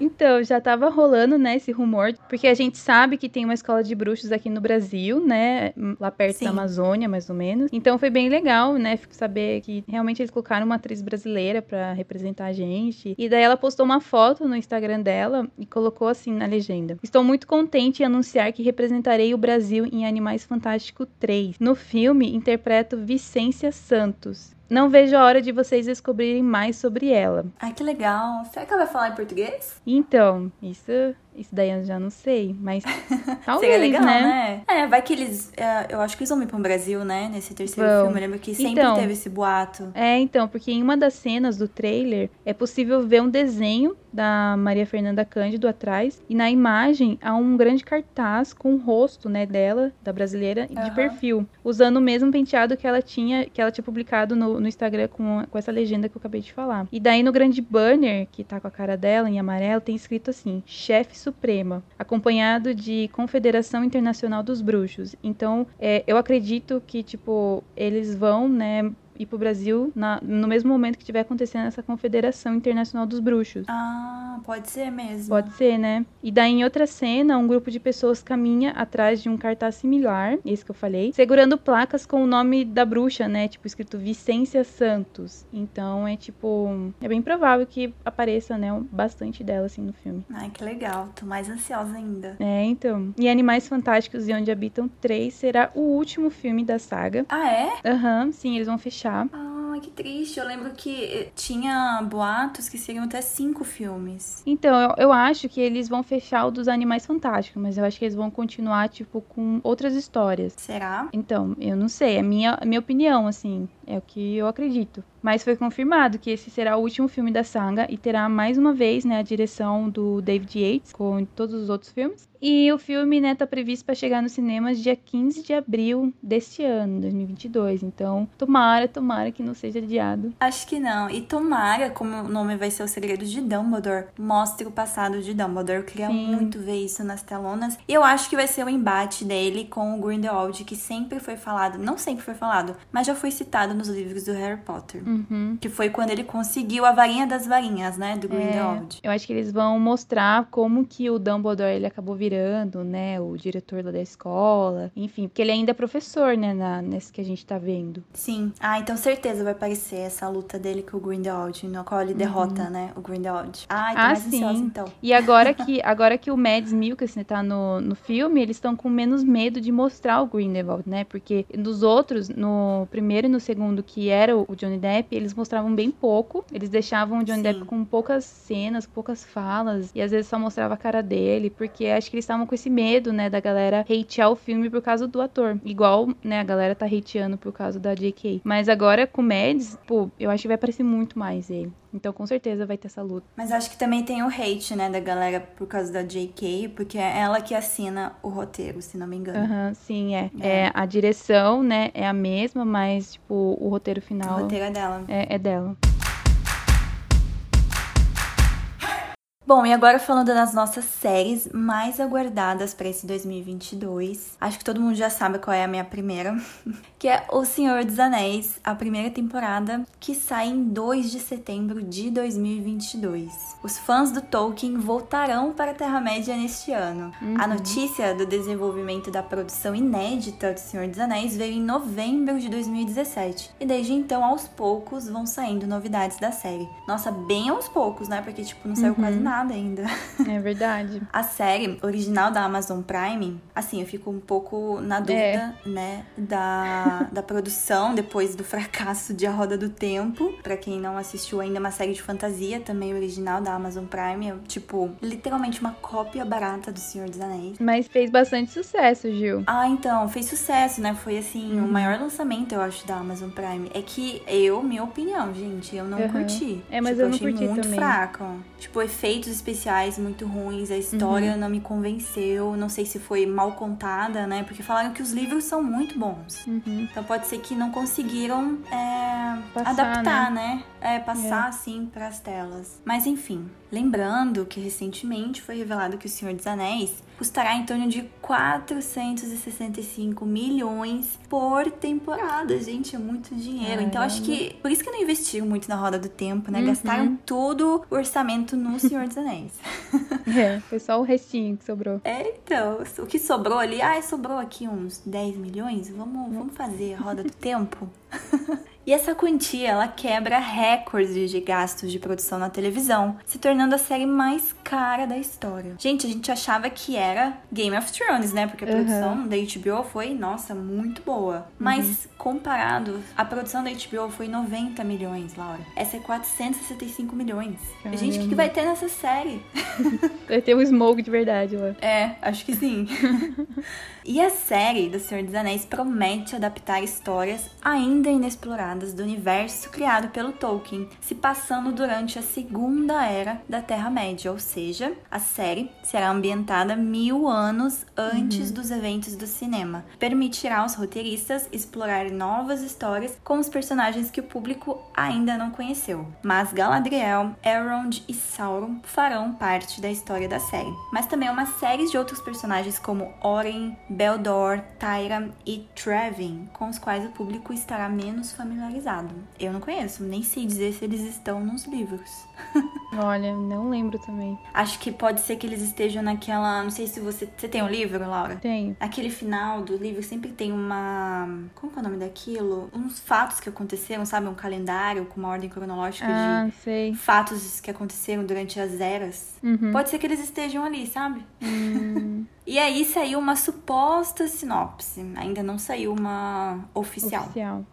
Então, já tava rolando, né, esse rumor, porque a gente sabe que tem uma escola de bruxos aqui no Brasil, né, lá perto Sim. da Amazônia, mais ou menos. Então foi bem legal, né, saber que realmente eles colocaram uma atriz brasileira pra representar a gente. E daí ela postou uma foto no Instagram dela e colocou assim na legenda: Estou muito contente em anunciar que representarei o Brasil em Animais Fantástico 3. No filme, interpreto Vicência Santos. Não vejo a hora de vocês descobrirem mais sobre ela. Ai, que legal. Será que ela vai falar em português? Então, isso, isso daí eu já não sei, mas talvez, Seria legal, né? né? É, vai que eles. é, eu acho que eles vão vir pro Brasil, né? Nesse terceiro Vão. filme. Eu lembro que sempre Então. teve esse boato. É, então, porque em uma das cenas do trailer é possível ver um desenho da Maria Fernanda Cândido atrás e na imagem há um grande cartaz com o rosto, né, dela, da brasileira, de Aham. perfil, usando o mesmo penteado que ela tinha, que ela tinha publicado no, no Instagram com, com essa legenda que eu acabei de falar. E daí no grande banner, que tá com a cara dela em amarelo, tem escrito assim: Chefe Suprema, acompanhado de Confederação Internacional dos Bruxos. Então, é, eu acredito que, tipo, eles vão, né, ir pro Brasil na- no mesmo momento que estiver acontecendo essa Confederação Internacional dos Bruxos. Ah, pode ser mesmo. Pode ser, né? E daí, em outra cena, um grupo de pessoas caminha atrás de um cartaz similar, esse que eu falei, segurando placas com o nome da bruxa, né? Tipo, escrito Vicência Santos. Então, é tipo... É bem provável que apareça, né? Bastante dela, assim, no filme. Ai, que legal. Tô mais ansiosa ainda. É, então. E Animais Fantásticos e Onde Habitam 3 será o último filme da saga. Ah, é? Aham, sim, eles vão fechar. Ai, que triste. Eu lembro que eh, tinha boatos que seriam até cinco filmes. Então, eu, eu acho que eles vão fechar o dos Animais Fantásticos, mas eu acho que eles vão continuar, tipo, com outras histórias. Será? Então, eu não sei, é minha, minha opinião, assim, é o que eu acredito. Mas foi confirmado que esse será o último filme da saga e terá mais uma vez, né, a direção do David Yates com todos os outros filmes. E o filme, né, tá previsto para chegar nos cinemas dia 15 de abril deste ano, 2022. Então, tomara, tomara que não seja adiado. Acho que não. E tomara, como o nome vai ser O Segredos de Dumbledore, mostre o passado de Dumbledore. Eu queria Sim. muito ver isso nas telonas. E eu acho que vai ser o embate dele com o Grindelwald, que sempre foi falado, não sempre foi falado, mas já foi citado nos livros do Harry Potter. Uhum. Que foi quando ele conseguiu a varinha das varinhas, né, do Grindelwald. Eu acho que eles vão mostrar como que o Dumbledore ele acabou virando, né, o diretor lá da escola, enfim, porque ele ainda é professor, né, na, nesse que a gente tá vendo. Sim. Ah, então certeza vai aparecer essa luta dele com o Grindelwald, no qual ele derrota, né, o Grindelwald. Tô Uhum. Ah, mais sim. ansiosa então. E agora que, agora que o Mads Mikkelsen tá no, no filme, eles estão com menos medo de mostrar o Grindelwald, né? Porque nos outros, no primeiro e no segundo, que era o Johnny Depp, eles mostravam bem pouco. Eles deixavam o Johnny Sim. Depp com poucas cenas, poucas falas. E às vezes só mostrava a cara dele, porque acho que eles estavam com esse medo, né, da galera hatear o filme por causa do ator. Igual, né, a galera tá hateando por causa da J.K. Mas agora com o Mads, pô, eu acho que vai aparecer muito mais ele. Então com certeza vai ter essa luta. Mas acho que também tem o hate, né, da galera por causa da JK, porque é ela que assina o roteiro, se não me engano. Aham, sim, é. É. é. A direção, né, é a mesma, mas, tipo, o roteiro O final roteiro é dela. é, é dela. Bom, e agora falando das nossas séries mais aguardadas para esse 2022. Acho que todo mundo já sabe qual é a minha primeira, que é O Senhor dos Anéis, a primeira temporada, que sai em 2 de setembro de 2022. Os fãs do Tolkien voltarão para a Terra-média neste ano. A notícia do desenvolvimento da produção inédita do Senhor dos Anéis veio em novembro de 2017. E desde então, aos poucos, vão saindo novidades da série. Nossa, bem aos poucos, né? Porque, tipo, não saiu quase nada ainda. É verdade. A série original da Amazon Prime, assim, eu fico um pouco na dúvida, É. né, da, da produção depois do fracasso de A Roda do Tempo. Pra quem não assistiu ainda, é uma série de fantasia também original da Amazon Prime. É, tipo, literalmente uma cópia barata do Senhor dos Anéis. Mas fez bastante sucesso, Gil. Ah, então, fez sucesso, né? Foi assim, Uhum. o maior lançamento, eu acho, da Amazon Prime. É que eu, minha opinião, gente, eu não Uhum. curti. É, mas tipo, eu não achei curti muito também. fraco. Tipo, efeitos especiais muito ruins, a história Uhum. não me convenceu. Não sei se foi mal contada, né? Porque falaram que os livros são muito bons. Uhum. Então pode ser que não conseguiram é, Passar, adaptar, né? É, passar é. assim para as telas. Mas enfim, lembrando que recentemente foi revelado que O Senhor dos Anéis custará em torno de 465 milhões por temporada. Gente, é muito dinheiro. Então acho que por isso que não investiram muito na roda do tempo, né? Uhum. Gastaram todo o orçamento no Senhor dos Anéis. é, foi só o restinho que sobrou. É, então, o que sobrou ali, ah, sobrou aqui uns 10 milhões, vamos, vamos fazer a roda do tempo. E essa quantia ela quebra recordes de gastos de produção na televisão, se tornando a série mais cara da história. Gente, a gente achava que era Game of Thrones, né? Porque a uhum. produção da HBO foi, nossa, muito boa. Mas uhum. comparado, a produção da HBO foi 90 milhões, Laura. Essa é 465 milhões. Caramba. Gente, o que, que vai ter nessa série? vai ter um smoke de verdade lá. É, acho que sim. e a série do Senhor dos Anéis promete adaptar histórias ainda inexploradas do universo criado pelo Tolkien, se passando durante a Segunda Era da Terra-média, ou seja, a série será ambientada mil anos antes uhum. dos eventos do cinema. Permitirá aos roteiristas explorar novas histórias com os personagens que o público ainda não conheceu. Mas Galadriel, Elrond e Sauron farão parte da história da série. Mas também uma série de outros personagens como Oren, Beldor, Tyra e Trevin, com os quais o público estará menos familiarizado. Eu não conheço, nem sei dizer se eles estão nos livros. Olha, não lembro também. Acho que pode ser que eles estejam naquela. Não sei se você. Você tem um livro, Laura? Tenho. Aquele final do livro sempre tem uma. Como é o nome daquilo? Uns fatos que aconteceram, sabe? Um calendário com uma ordem cronológica ah, de sei. fatos que aconteceram durante as eras. Uhum. Pode ser que eles estejam ali, sabe? Hum. E aí saiu uma suposta sinopse. Ainda não saiu uma oficial. Oficial.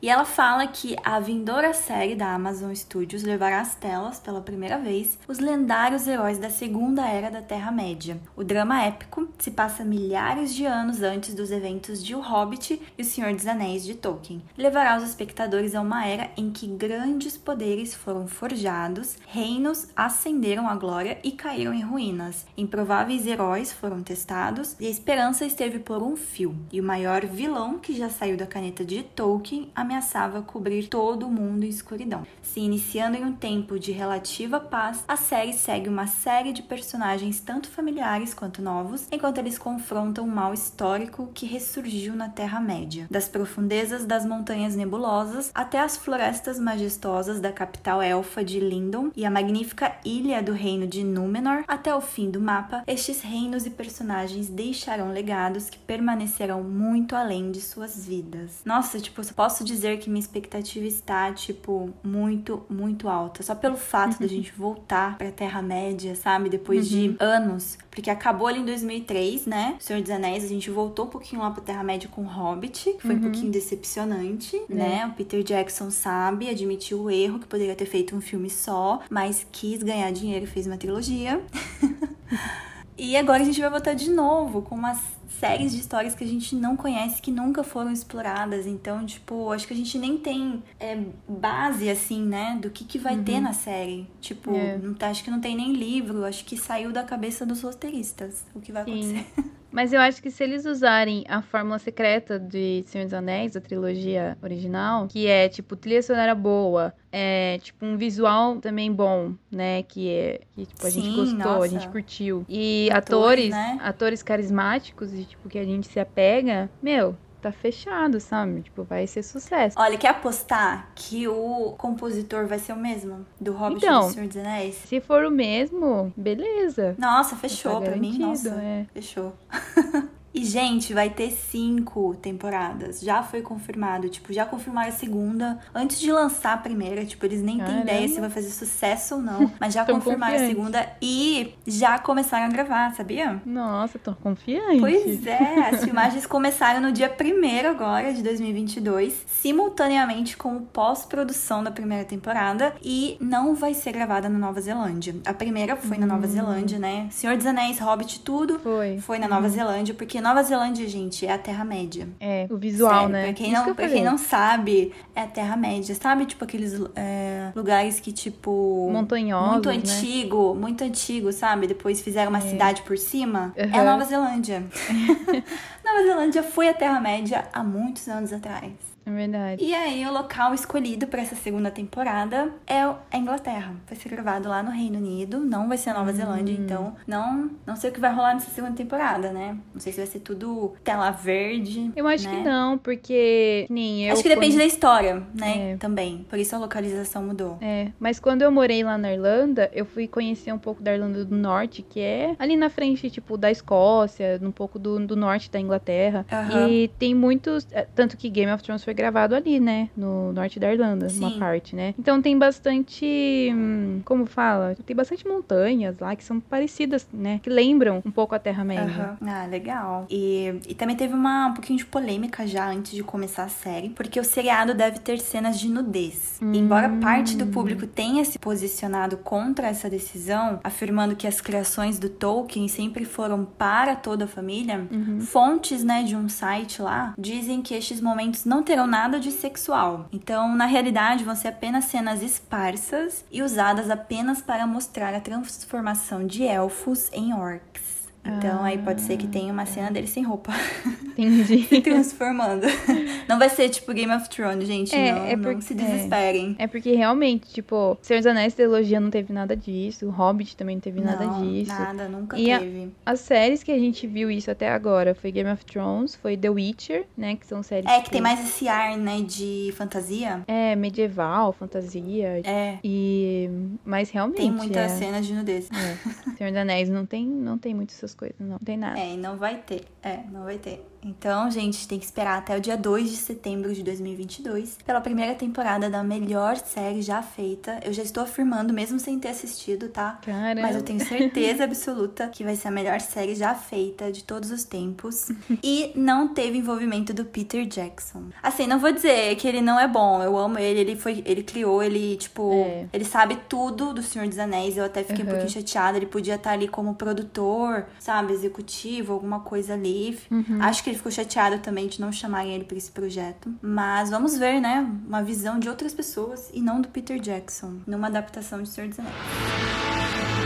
E ela fala que a vindoura série da Amazon Studios levará às telas pela primeira vez os lendários heróis da Segunda Era da Terra-média. O drama épico se passa milhares de anos antes dos eventos de O Hobbit e O Senhor dos Anéis de Tolkien. Levará os espectadores a uma era em que grandes poderes foram forjados, reinos ascenderam à glória e caíram em ruínas. Improváveis heróis foram testados e a esperança esteve por um fio. E o maior vilão que já saiu da caneta de Tolkien ameaçava cobrir todo o mundo em escuridão. Se iniciando em um tempo de relativa paz, a série segue uma série de personagens tanto familiares quanto novos, enquanto eles confrontam o mal histórico que ressurgiu na Terra-média, das profundezas das montanhas nebulosas até as florestas majestosas da capital elfa de Lindon e a magnífica ilha do reino de Númenor, até o fim do mapa, estes reinos e personagens deixarão legados que permanecerão muito além de suas vidas. Nossa, tipo, eu posso dizer que minha expectativa está, tipo, muito, muito alta. Só pelo fato da gente voltar pra Terra-média, sabe? Depois uhum. de anos. Porque acabou ali em 2003, né? Senhor dos Anéis, a gente voltou um pouquinho lá pra Terra-média com Hobbit, que foi uhum. um pouquinho decepcionante, é. né? O Peter Jackson sabe, admitiu o erro, que poderia ter feito um filme só, mas quis ganhar dinheiro e fez uma trilogia. e agora a gente vai voltar de novo com umas séries de histórias que a gente não conhece, que nunca foram exploradas. Então, tipo, acho que a gente nem tem é, base, assim, né, do que, que vai uhum. ter na série. Tipo, é. não, tá, acho que não tem nem livro, acho que saiu da cabeça dos roteiristas o que vai Sim. acontecer. Mas eu acho que se eles usarem a fórmula secreta de Senhor dos Anéis, da trilogia original, que é, tipo, trilha sonora boa, é, tipo, um visual também bom, né? Que, é, que tipo, a Sim, gente gostou, nossa. a gente curtiu. E atores, atores, né? atores carismáticos e, tipo, que a gente se apega, meu, tá fechado, sabe? Tipo, vai ser sucesso. Olha, quer apostar que o compositor vai ser o mesmo? Do Hobbit então, do Senhor dos Anéis? Se for o mesmo, beleza. Nossa, fechou tá pra mim. Nossa, é. fechou. E, gente, vai ter cinco temporadas. Já foi confirmado. Tipo, já confirmaram a segunda. Antes de lançar a primeira, tipo, eles nem têm ideia se vai fazer sucesso ou não. Mas já confirmaram confiante. a segunda e já começaram a gravar, sabia? Nossa, tô confiante. Pois é, as filmagens começaram no dia 1 agora, de 2022, simultaneamente com o pós-produção da primeira temporada. E não vai ser gravada na Nova Zelândia. A primeira foi na Nova hum. Zelândia, né? Senhor dos Anéis, Hobbit, tudo. Foi. Foi na Nova hum. Zelândia, porque Nova Zelândia, gente, é a Terra-média. É, o visual, Sério, né? Pra quem, não, pra quem não sabe, é a Terra-média. Sabe, tipo, aqueles é, lugares que, tipo... Montanhosos, Muito né? antigo, muito antigo, sabe? Depois fizeram uma é. cidade por cima. Uhum. É a Nova Zelândia. Nova Zelândia foi a Terra-média há muitos anos atrás. É verdade. E aí, o local escolhido para essa segunda temporada é a Inglaterra. Vai ser gravado lá no Reino Unido, não vai ser a Nova Hum. Zelândia, então não, não sei o que vai rolar nessa segunda temporada, né? Não sei se vai ser tudo tela verde. Eu acho né? que não, porque que nem eu. Acho que depende quando- da história, né? É. Também. Por isso a localização mudou. É, mas quando eu morei lá na Irlanda, eu fui conhecer um pouco da Irlanda do Norte, que é ali na frente, tipo, da Escócia, um pouco do, do norte da Inglaterra. Aham. E tem muitos. é, Tanto que Game of Thrones foi gravado ali, né? No norte da Irlanda, uma Sim. parte, né? Então tem bastante. hum, Como fala? Tem bastante montanhas lá que são parecidas, né? Que lembram um pouco a Terra-média. Aham. Ah, legal. E, e também teve uma, um pouquinho de polêmica já antes de começar a série, porque o seriado deve ter cenas de nudez. E Embora parte do público tenha se posicionado contra essa decisão, afirmando que as criações do Tolkien sempre foram para toda a família, fontes, né, de um site lá dizem que estes momentos não terão nada de sexual. Então, na realidade, vão ser apenas cenas esparsas e usadas apenas para mostrar a transformação de elfos em orcs. Então, aí pode ser que tenha uma cena deles sem roupa. Entendi. se transformando. Não vai ser tipo Game of Thrones, gente. É, não, é não porque- se desesperem. É porque realmente, tipo, Senhor dos Anéis trilogia não teve nada disso, Hobbit também não teve nada não, disso. Nada, nunca E a- teve. As séries que a gente viu isso até agora foi Game of Thrones, foi The Witcher, né? Que são séries. É que tem mais esse ar, né, de fantasia. É, medieval, fantasia. É. E. Mas realmente. Tem muitas é, cenas de nudez. é. Senhor dos Anéis não tem, não tem muito essas coisas, não. Tem nada. É, e não vai ter. É, não vai ter. Então, gente, tem que esperar até o dia 2 de setembro de 2022 pela primeira temporada da melhor série já feita. Eu já estou afirmando, mesmo sem ter assistido, tá? Caramba. Mas eu tenho certeza absoluta que vai ser a melhor série já feita de todos os tempos. E não teve envolvimento do Peter Jackson. Assim, não vou dizer que ele não é bom. Eu amo ele. Ele foi. Ele criou, ele, tipo, É. ele sabe tudo do Senhor dos Anéis. Eu até fiquei um Uhum. pouquinho chateada. Ele podia estar ali como produtor, sabe, executivo, alguma coisa ali. Uhum. Acho que ele ficou chateado também de não chamarem ele pra esse projeto. Mas vamos ver, né? Uma visão de outras pessoas e não do Peter Jackson, numa adaptação de Senhor dos Anéis.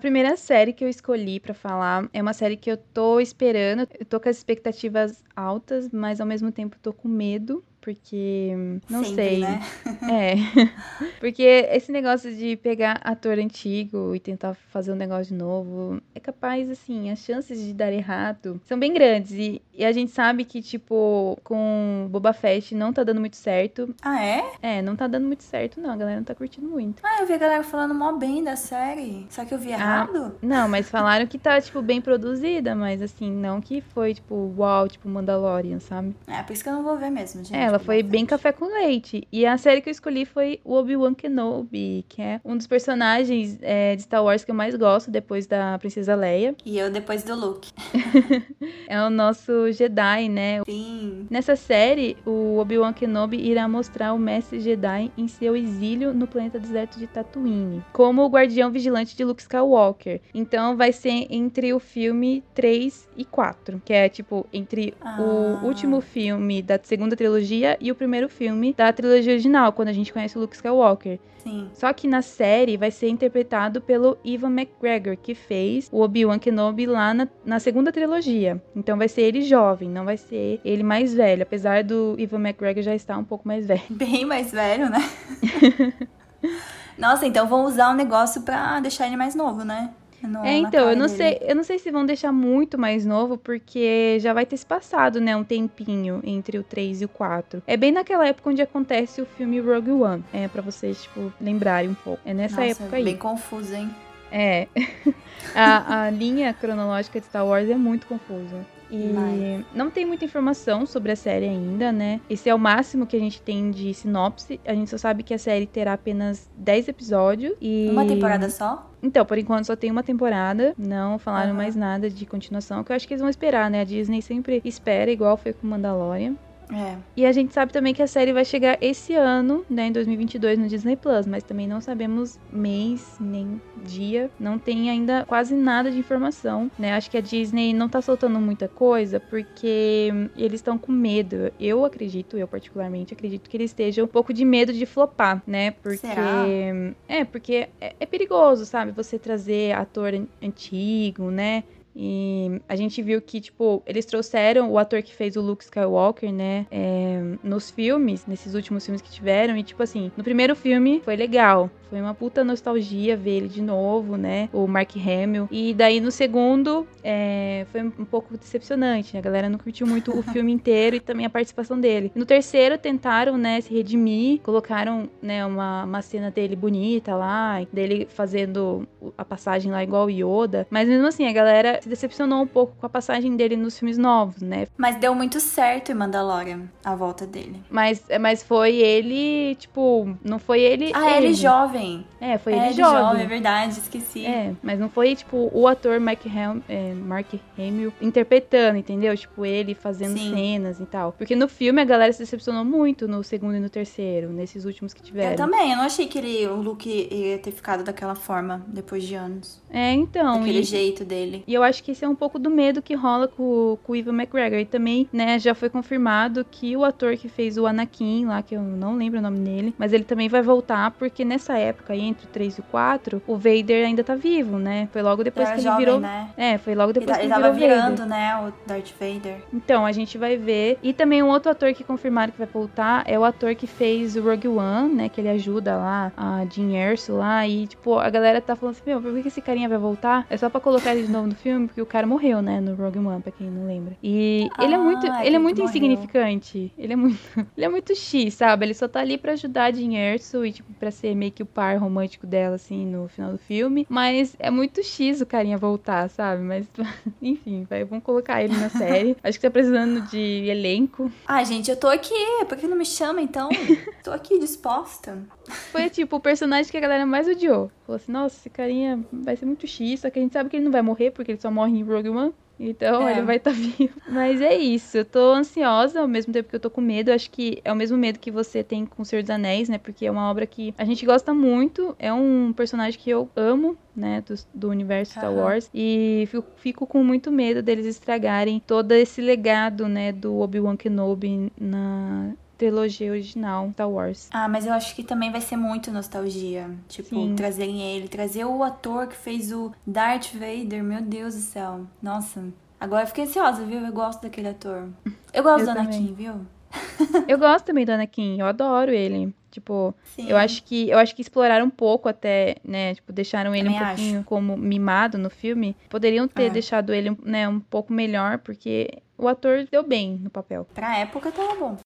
Primeira série que eu escolhi pra falar é uma série que eu tô esperando. Eu tô com as expectativas altas, mas ao mesmo tempo tô com medo, porque não Sempre, sei. né? É. Porque esse negócio de pegar ator antigo e tentar fazer um negócio de novo, é capaz, assim, as chances de dar errado são bem grandes. E, e a gente sabe que, tipo, com Boba Fett não tá dando muito certo. Ah, é? É, não tá dando muito certo, não. A galera não tá curtindo muito. Ah, eu vi a galera falando mó bem da série. Só que eu vi errado? Não, mas falaram que tá, tipo, bem produzida, mas assim, não que foi, tipo, uau, tipo, Mandalorian, sabe? É, por isso que eu não vou ver mesmo, gente. É, ela foi bem café com leite. E a série que eu escolhi foi o Obi-Wan Kenobi, que é um dos personagens é, de Star Wars que eu mais gosto, depois da Princesa Leia. E eu depois do Luke. É o nosso Jedi, né? Sim. Nessa série, o Obi-Wan Kenobi irá mostrar o mestre Jedi em seu exílio no planeta deserto de Tatooine, como o guardião vigilante de Luke Skywalker. Então vai ser entre o filme 3 e 4, que é tipo entre Ah. o último filme da segunda trilogia e o primeiro filme da trilogia original, quando a gente conhece o Luke Skywalker. Sim. Só que na série vai ser interpretado pelo Ivan McGregor, que fez o Obi-Wan Kenobi lá na, na segunda trilogia. Então vai ser ele jovem, não vai ser ele mais velho, apesar do Ivan McGregor já estar um pouco mais velho. Bem mais velho, né? Nossa, então vão usar o negócio pra deixar ele mais novo, né? No- É, então, eu não dele. sei, eu não sei se vão deixar muito mais novo, porque já vai ter se passado, né, um tempinho entre o 3 e o 4. É bem naquela época onde acontece o filme Rogue One, é para vocês, tipo, lembrarem um pouco. É nessa Nossa, época aí. bem confuso, hein? É. a, a linha cronológica de Star Wars é muito confusa. E não tem muita informação sobre a série ainda, né? Esse é o máximo que a gente tem de sinopse. A gente só sabe que a série terá apenas 10 episódios e. Uma temporada só? Então, por enquanto só tem uma temporada, não falaram uhum. mais nada de continuação, que eu acho que eles vão esperar, né? A Disney sempre espera, igual foi com Mandalorian. É. E a gente sabe também que a série vai chegar esse ano, né, em 2022 no Disney Plus, mas também não sabemos mês nem dia, não tem ainda quase nada de informação, né? Acho que a Disney não tá soltando muita coisa porque eles estão com medo. Eu acredito, eu particularmente acredito que eles estejam um pouco de medo de flopar, né? Porque Será? é, porque é, é perigoso, sabe? Você trazer ator antigo, né? E a gente viu que, tipo, eles trouxeram o ator que fez o Luke Skywalker, né? É, nos filmes, nesses últimos filmes que tiveram. E, tipo assim, no primeiro filme foi legal. Foi uma puta nostalgia ver ele de novo, né? O Mark Hamill. E daí no segundo é, foi um pouco decepcionante. A galera não curtiu muito o filme inteiro e também a participação dele. No terceiro tentaram, né, se redimir. Colocaram, né, uma, uma cena dele bonita lá. Dele fazendo a passagem lá igual o Yoda. Mas mesmo assim, a galera se decepcionou um pouco com a passagem dele nos filmes novos, né? Mas deu muito certo em Mandalorian, a volta dele. Mas, mas foi ele, tipo, não foi ele. Ah, ele, ele jovem. É, foi ele, ele jovem. jovem. É verdade, esqueci. É, mas não foi, tipo, o ator Mark, Ham, é, Mark Hamill interpretando, entendeu? Tipo, ele fazendo Sim. cenas e tal. Porque no filme a galera se decepcionou muito no segundo e no terceiro, nesses últimos que tiveram. Eu também, eu não achei que ele, o Luke ia ter ficado daquela forma depois de anos. É, então. Daquele e, jeito dele. E eu acho que esse é um pouco do medo que rola com, com o Ivan McGregor. E também, né, já foi confirmado que o ator que fez o Anakin lá, que eu não lembro o nome dele, mas ele também vai voltar, porque nessa época aí, entre o 3 e o 4, o Vader ainda tá vivo, né? Foi logo depois que ele jovem, virou. Né? É, foi logo depois ele, que ele, ele virou tava virando, Vader. né, o Darth Vader. Então, a gente vai ver. E também um outro ator que confirmaram que vai voltar é o ator que fez o Rogue One, né? Que ele ajuda lá, a Jean Erso lá. E, tipo, a galera tá falando assim, meu, por que esse carinha vai voltar? É só pra colocar ele de novo no filme, porque o cara morreu, né? No Rogue One, pra quem não lembra. E ah, ele é muito, ele é muito insignificante. Ele é muito, ele é muito X, sabe? Ele só tá ali pra ajudar a Jean Erso e, tipo, pra ser meio que o par romântico dela, assim, no final do filme. Mas é muito X o carinha voltar, sabe? Mas, enfim, vai, vamos colocar ele na série. Acho que tá precisando de elenco. Ah, gente, eu tô aqui. Por que não me chama, então? tô aqui disposta. Foi, tipo, o personagem que a galera mais odiou. Falou assim, nossa, esse carinha vai ser muito X, só que a gente sabe que ele não vai morrer, porque ele só morre em Rogue One. Então é. ele vai estar tá vivo. Mas é isso. Eu tô ansiosa ao mesmo tempo que eu tô com medo. Acho que é o mesmo medo que você tem com o Senhor dos Anéis, né? Porque é uma obra que a gente gosta muito. É um personagem que eu amo, né? Do, do universo Star Wars. E fico, fico, com muito medo deles estragarem todo esse legado, né? Do Obi-Wan Kenobi na trilogia original Star Wars. Ah, mas eu acho que também vai ser muito nostalgia. Tipo, Sim. trazerem ele, trazer o ator que fez o Darth Vader, meu Deus do céu. Nossa. Agora eu fiquei ansiosa, viu? Eu gosto daquele ator. Eu gosto eu do Anakin, viu? eu gosto também do Anakin, eu adoro ele. Tipo, Sim. eu acho que eu acho que exploraram um pouco até, né, tipo, deixaram ele Também um pouquinho acho. como mimado no filme. Poderiam ter é. deixado ele, né, um pouco melhor porque o ator deu bem no papel. Pra época tava bom.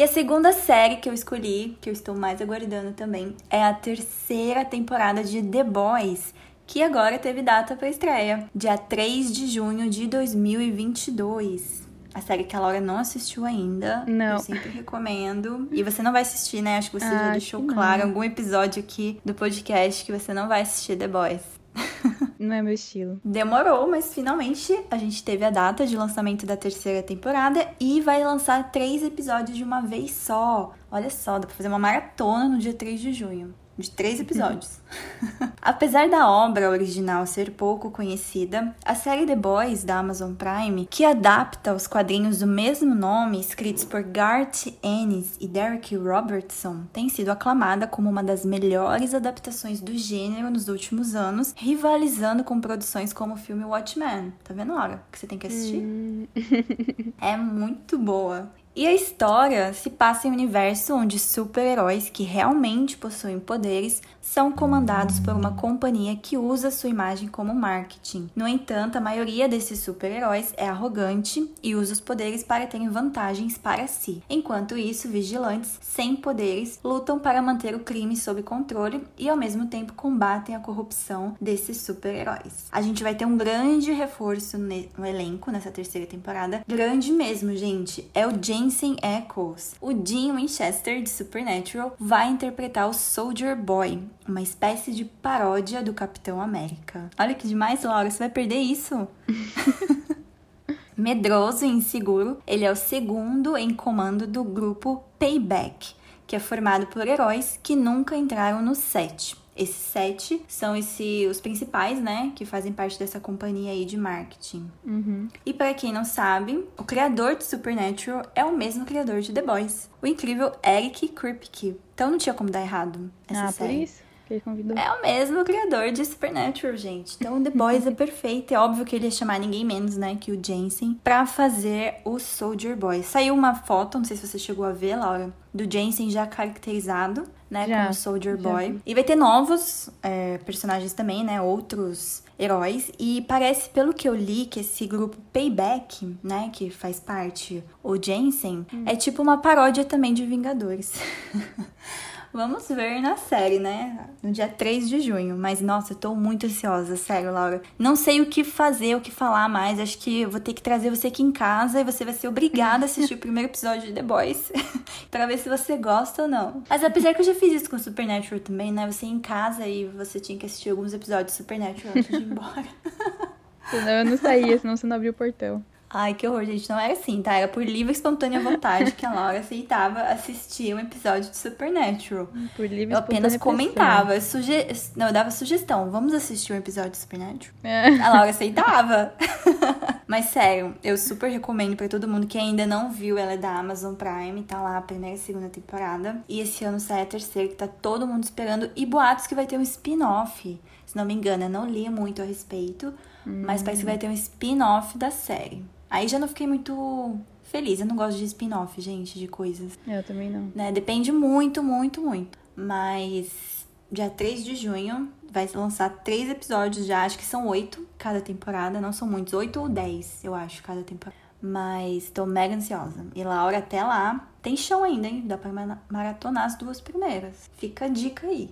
E a segunda série que eu escolhi, que eu estou mais aguardando também, é a terceira temporada de The Boys, que agora teve data para estreia, dia 3 de junho de 2022. A série que a Laura não assistiu ainda. Não. Eu sempre recomendo. E você não vai assistir, né? Acho que você ah, já deixou claro algum episódio aqui do podcast que você não vai assistir The Boys. Não é meu estilo. Demorou, mas finalmente a gente teve a data de lançamento da terceira temporada e vai lançar três episódios de uma vez só. Olha só, dá pra fazer uma maratona no dia 3 de junho de três episódios. Apesar da obra original ser pouco conhecida, a série The Boys da Amazon Prime, que adapta os quadrinhos do mesmo nome, escritos por Garth Ennis e Derek Robertson, tem sido aclamada como uma das melhores adaptações do gênero nos últimos anos, rivalizando com produções como o filme Watchmen. Tá vendo a hora que você tem que assistir? Hum. é muito boa. E a história se passa em um universo onde super-heróis que realmente possuem poderes são comandados por uma companhia que usa sua imagem como marketing. No entanto, a maioria desses super-heróis é arrogante e usa os poderes para terem vantagens para si. Enquanto isso, vigilantes sem poderes lutam para manter o crime sob controle e ao mesmo tempo combatem a corrupção desses super-heróis. A gente vai ter um grande reforço no elenco nessa terceira temporada. Grande mesmo, gente. É o Jensen Ackles. O Dean Winchester de Supernatural vai interpretar o Soldier Boy, uma espécie de paródia do Capitão América. Olha que demais, Laura, você vai perder isso. Medroso e inseguro, ele é o segundo em comando do grupo Payback, que é formado por heróis que nunca entraram no set. Esses sete são esse, os principais, né? Que fazem parte dessa companhia aí de marketing. Uhum. E para quem não sabe, o criador de Supernatural é o mesmo criador de The Boys. O incrível Eric Kripke. Então não tinha como dar errado essa ah, série. por isso? Que ele convidou. É o mesmo criador de Supernatural, gente. Então The Boys é perfeito. É óbvio que ele ia chamar ninguém menos, né, que o Jensen, pra fazer o Soldier Boy. Saiu uma foto, não sei se você chegou a ver, Laura, do Jensen já caracterizado, né, Já, como Soldier já Boy. E vai ter novos é, personagens também, né, outros heróis. E parece, pelo que eu li, que esse grupo Payback, né, que faz parte o Jensen, é tipo uma paródia também de Vingadores. Vamos ver na série, né? No dia 3 de junho. Mas, nossa, eu tô muito ansiosa, sério, Laura. Não sei o que fazer, o que falar mais. Acho que vou ter que trazer você aqui em casa e você vai ser obrigada a assistir o primeiro episódio de The Boys pra ver se você gosta ou não. Mas apesar que eu já fiz isso com Supernatural também, né? Você ia em casa e você tinha que assistir alguns episódios de Supernatural antes de ir embora. Senão eu não saía, senão você não abria o portão. Ai, que horror, gente. Não era assim, tá? Era por livre e espontânea vontade que a Laura aceitava assistir um episódio de Supernatural. Por livre Eu apenas comentava, eu suge... não, eu dava sugestão. Vamos assistir um episódio de Supernatural? É. A Laura aceitava. Mas sério, eu super recomendo pra todo mundo que ainda não viu. Ela é da Amazon Prime, tá lá a primeira e segunda temporada. E esse ano sai a terceira, que tá todo mundo esperando. E boatos que vai ter um spin-off. Se não me engano, eu não li muito a respeito. Mas parece que vai ter um spin-off da série. Aí já não fiquei muito feliz. Eu não gosto de spin-off, gente, de coisas Eu também não. né? Depende muito, muito, muito. Mas dia 3 de junho vai lançar três episódios já, acho que são oito cada temporada, não são muitos, oito ou dez, eu acho, cada temporada. Mas tô mega ansiosa. E Laura, até lá, tem show ainda, hein? Dá pra ma- maratonar as duas primeiras. Fica a dica aí.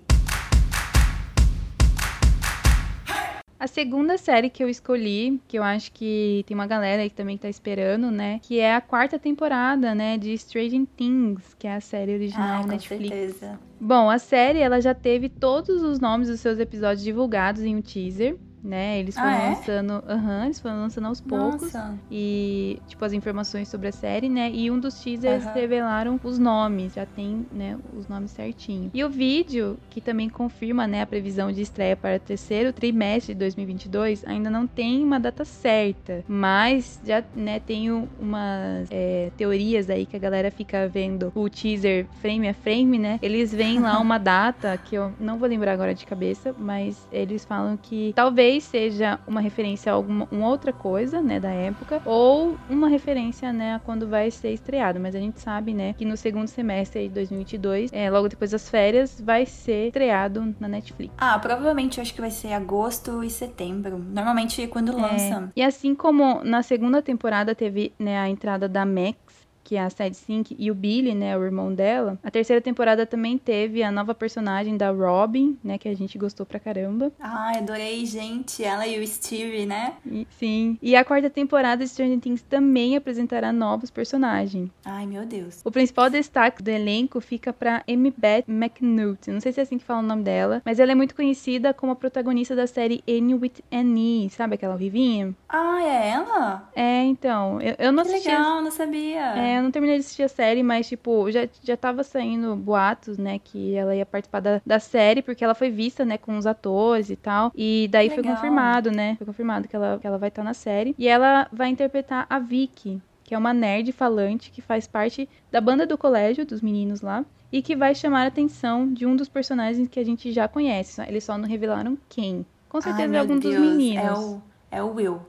A segunda série que eu escolhi, que eu acho que tem uma galera aí que também tá esperando, né? Que é a quarta temporada, né? De Stranger Things, que é a série original Ah, com Netflix. certeza. Bom, a série ela já teve todos os nomes dos seus episódios divulgados em um teaser, né? Eles foram Ah, é? lançando, aham, eles foram lançando aos poucos Nossa. e tipo as informações sobre a série, né? E um dos teasers Aham. revelaram os nomes, já tem, né, os nomes certinho. E o vídeo que também confirma, né, a previsão de estreia para o terceiro trimestre de 2022 ainda não tem uma data certa, mas já, né, tem um- umas é, teorias aí que a galera fica vendo o teaser frame a frame, né? Eles veem lá uma data que eu não vou lembrar agora de cabeça, mas eles falam que talvez seja uma referência a alguma uma outra coisa, né, da época, ou uma referência, né, a quando vai ser estreado. Mas a gente sabe, né, que no segundo semestre de 2022, é, logo depois das férias, vai ser estreado na Netflix. Ah, provavelmente eu acho que vai ser agosto e setembro. Normalmente é quando lança. E assim como na segunda temporada teve né, a entrada da Max, que é a Sad Sink, e o Billy, né, o irmão dela, a terceira temporada também teve a nova personagem da Robin, né, que a gente gostou pra caramba. Ai, adorei, gente. Ela e o Steve, né? E, sim. E a quarta temporada de Stranger Things também apresentará novos personagens. Ai, meu Deus. O principal destaque do elenco fica pra Amy Beth McNulty. Não sei se é assim que fala o nome dela, mas ela é muito conhecida como a protagonista da série Annie with Annie, sabe aquela Rivinha? Ah, é ela? É, então, eu, eu não Que assisti legal, não sabia. É, eu não terminei de assistir a série, mas, tipo, já, já tava saindo boatos, né, que ela ia participar da, da série, porque ela foi vista, né, com os atores e tal. E daí Que foi legal. confirmado, né? Foi confirmado que ela, que ela vai estar na série. E ela vai interpretar a Vicky, que é uma nerd falante que faz parte da banda do colégio, dos meninos lá. E que vai chamar a atenção de um dos personagens que a gente já conhece. Eles só não revelaram quem. Com Ai, certeza é meu algum dos Deus, meninos. É o, é o Will.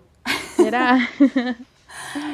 Será?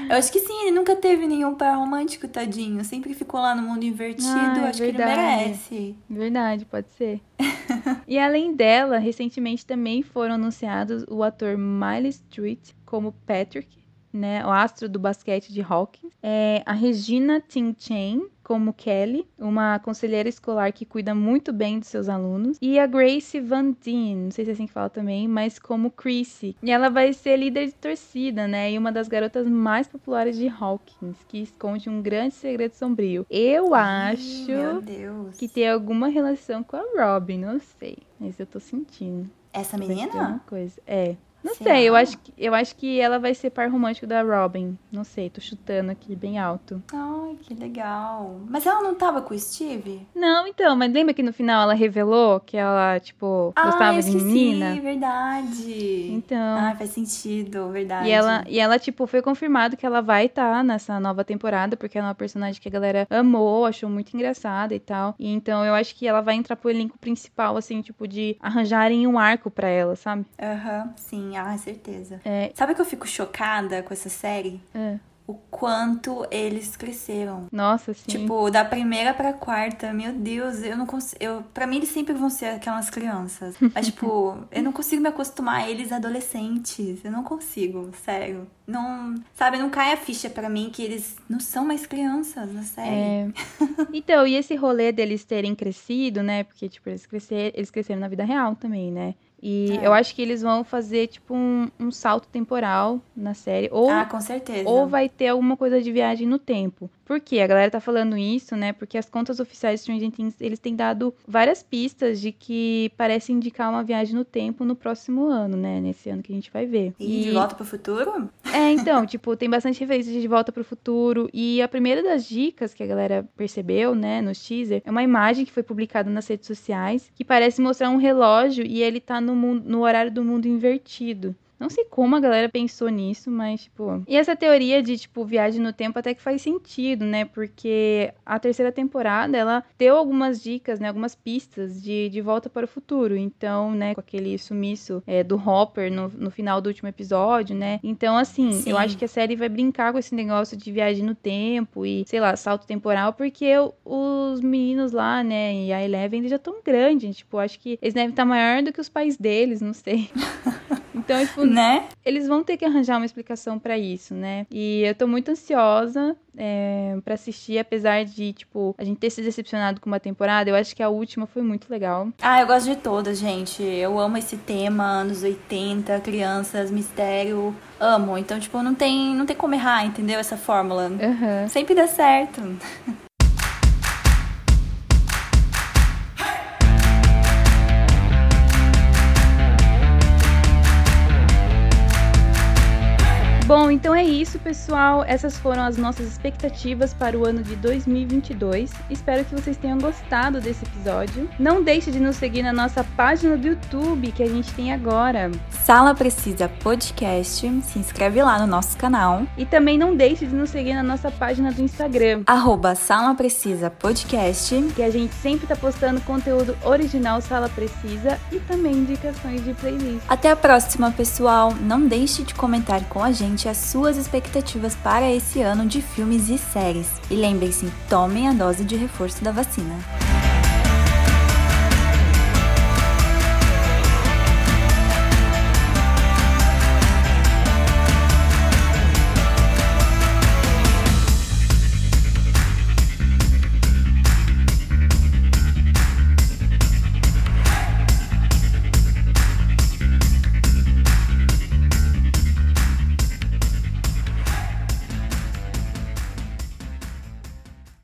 Eu acho que sim, ele nunca teve nenhum par romântico, tadinho. Sempre ficou lá no mundo invertido. Ah, é acho que ele verdade. merece. Verdade, pode ser. e além dela, recentemente também foram anunciados o ator Miley Street como Patrick, né, o astro do basquete de Hawkins, é, a Regina Ting Chen como Kelly, uma conselheira escolar que cuida muito bem dos seus alunos, e a Grace Van Dien, não sei se é assim que fala também, mas como Chrissy. E ela vai ser líder de torcida, né, e uma das garotas mais populares de Hawkins, que esconde um grande segredo sombrio. Eu Ai, acho Meu Deus. que tem alguma relação com a Robin, não sei, mas eu tô sentindo. Essa menina? coisa. É. Não Será? sei, eu acho, que, eu acho que ela vai ser par romântico da Robin. Não sei, tô chutando aqui bem alto. Ai, que legal. Mas ela não tava com o Steve? Não, então, mas lembra que no final ela revelou que ela, tipo, ah, gostava eu de menina? verdade. Então. Ah, faz sentido, verdade. E ela, e ela, tipo, foi confirmado que ela vai estar nessa nova temporada, porque ela é uma personagem que a galera amou, achou muito engraçada e tal. E então eu acho que ela vai entrar pro elenco principal, assim, tipo, de arranjarem um arco pra ela, sabe? Aham, sim, ah, certeza. É. Sabe que eu fico chocada com essa série? É. O quanto eles cresceram. Nossa, sim. Tipo, da primeira pra quarta, meu Deus, eu não consigo. Eu, pra mim, eles sempre vão ser aquelas crianças. Mas, tipo, eu não consigo me acostumar a eles adolescentes. Eu não consigo, sério. Não. Sabe, não cai a ficha pra mim que eles não são mais crianças na série. É. Então, e esse rolê deles terem crescido, né? Porque, tipo, eles cresceram, eles cresceram na vida real também, né? E É. eu acho que eles vão fazer, tipo, um, um salto temporal na série. Ou, Ah, com certeza. ou vai ter alguma coisa de viagem no tempo. Por quê? A galera tá falando isso, né? Porque as contas oficiais de Stranger Things, eles têm dado várias pistas de que parece indicar uma viagem no tempo no próximo ano, né? Nesse ano que a gente vai ver. E de volta pro futuro? É, então, tipo, tem bastante referência de Volta pro Futuro. E a primeira das dicas que a galera percebeu, né, no teaser, é uma imagem que foi publicada nas redes sociais que parece mostrar um relógio e ele tá no, mundo, no horário do mundo invertido. Não sei como a galera pensou nisso, mas, tipo. E essa teoria de, tipo, viagem no tempo até que faz sentido, né? Porque a terceira temporada, ela deu algumas dicas, né? Algumas pistas de, de volta para o futuro. Então, né? Com aquele sumiço é, do Hopper no, no final do último episódio, né? Então, assim, Sim. eu acho que a série vai brincar com esse negócio de viagem no tempo e, sei lá, salto temporal, porque o- os meninos lá, né? E a Eleven, eles já estão grandes. Tipo, acho que eles devem estar maior do que os pais deles, não sei. Então, tipo, Né? eles vão ter que arranjar uma explicação pra isso, né? E eu tô muito ansiosa é, para assistir, apesar de, tipo, a gente ter se decepcionado com uma temporada, eu acho que a última foi muito legal. Ah, eu gosto de todas, gente. Eu amo esse tema, anos 80, crianças, mistério. Amo. Então, tipo, não tem, não tem como errar, entendeu? Essa fórmula. Aham. Sempre dá certo. Bom, então é isso, pessoal. Essas foram as nossas expectativas para o ano de 2022. Espero que vocês tenham gostado desse episódio. Não deixe de nos seguir na nossa página do YouTube que a gente tem agora. Sala Precisa Podcast. Se inscreve lá no nosso canal. E também não deixe de nos seguir na nossa página do Instagram. Arroba Sala Precisa Podcast. que a gente sempre tá postando conteúdo original Sala Precisa e também indicações de playlist. Até a próxima, pessoal. Não deixe de comentar com a gente as suas expectativas para esse ano de filmes e séries. E lembre-se, tomem a dose de reforço da vacina.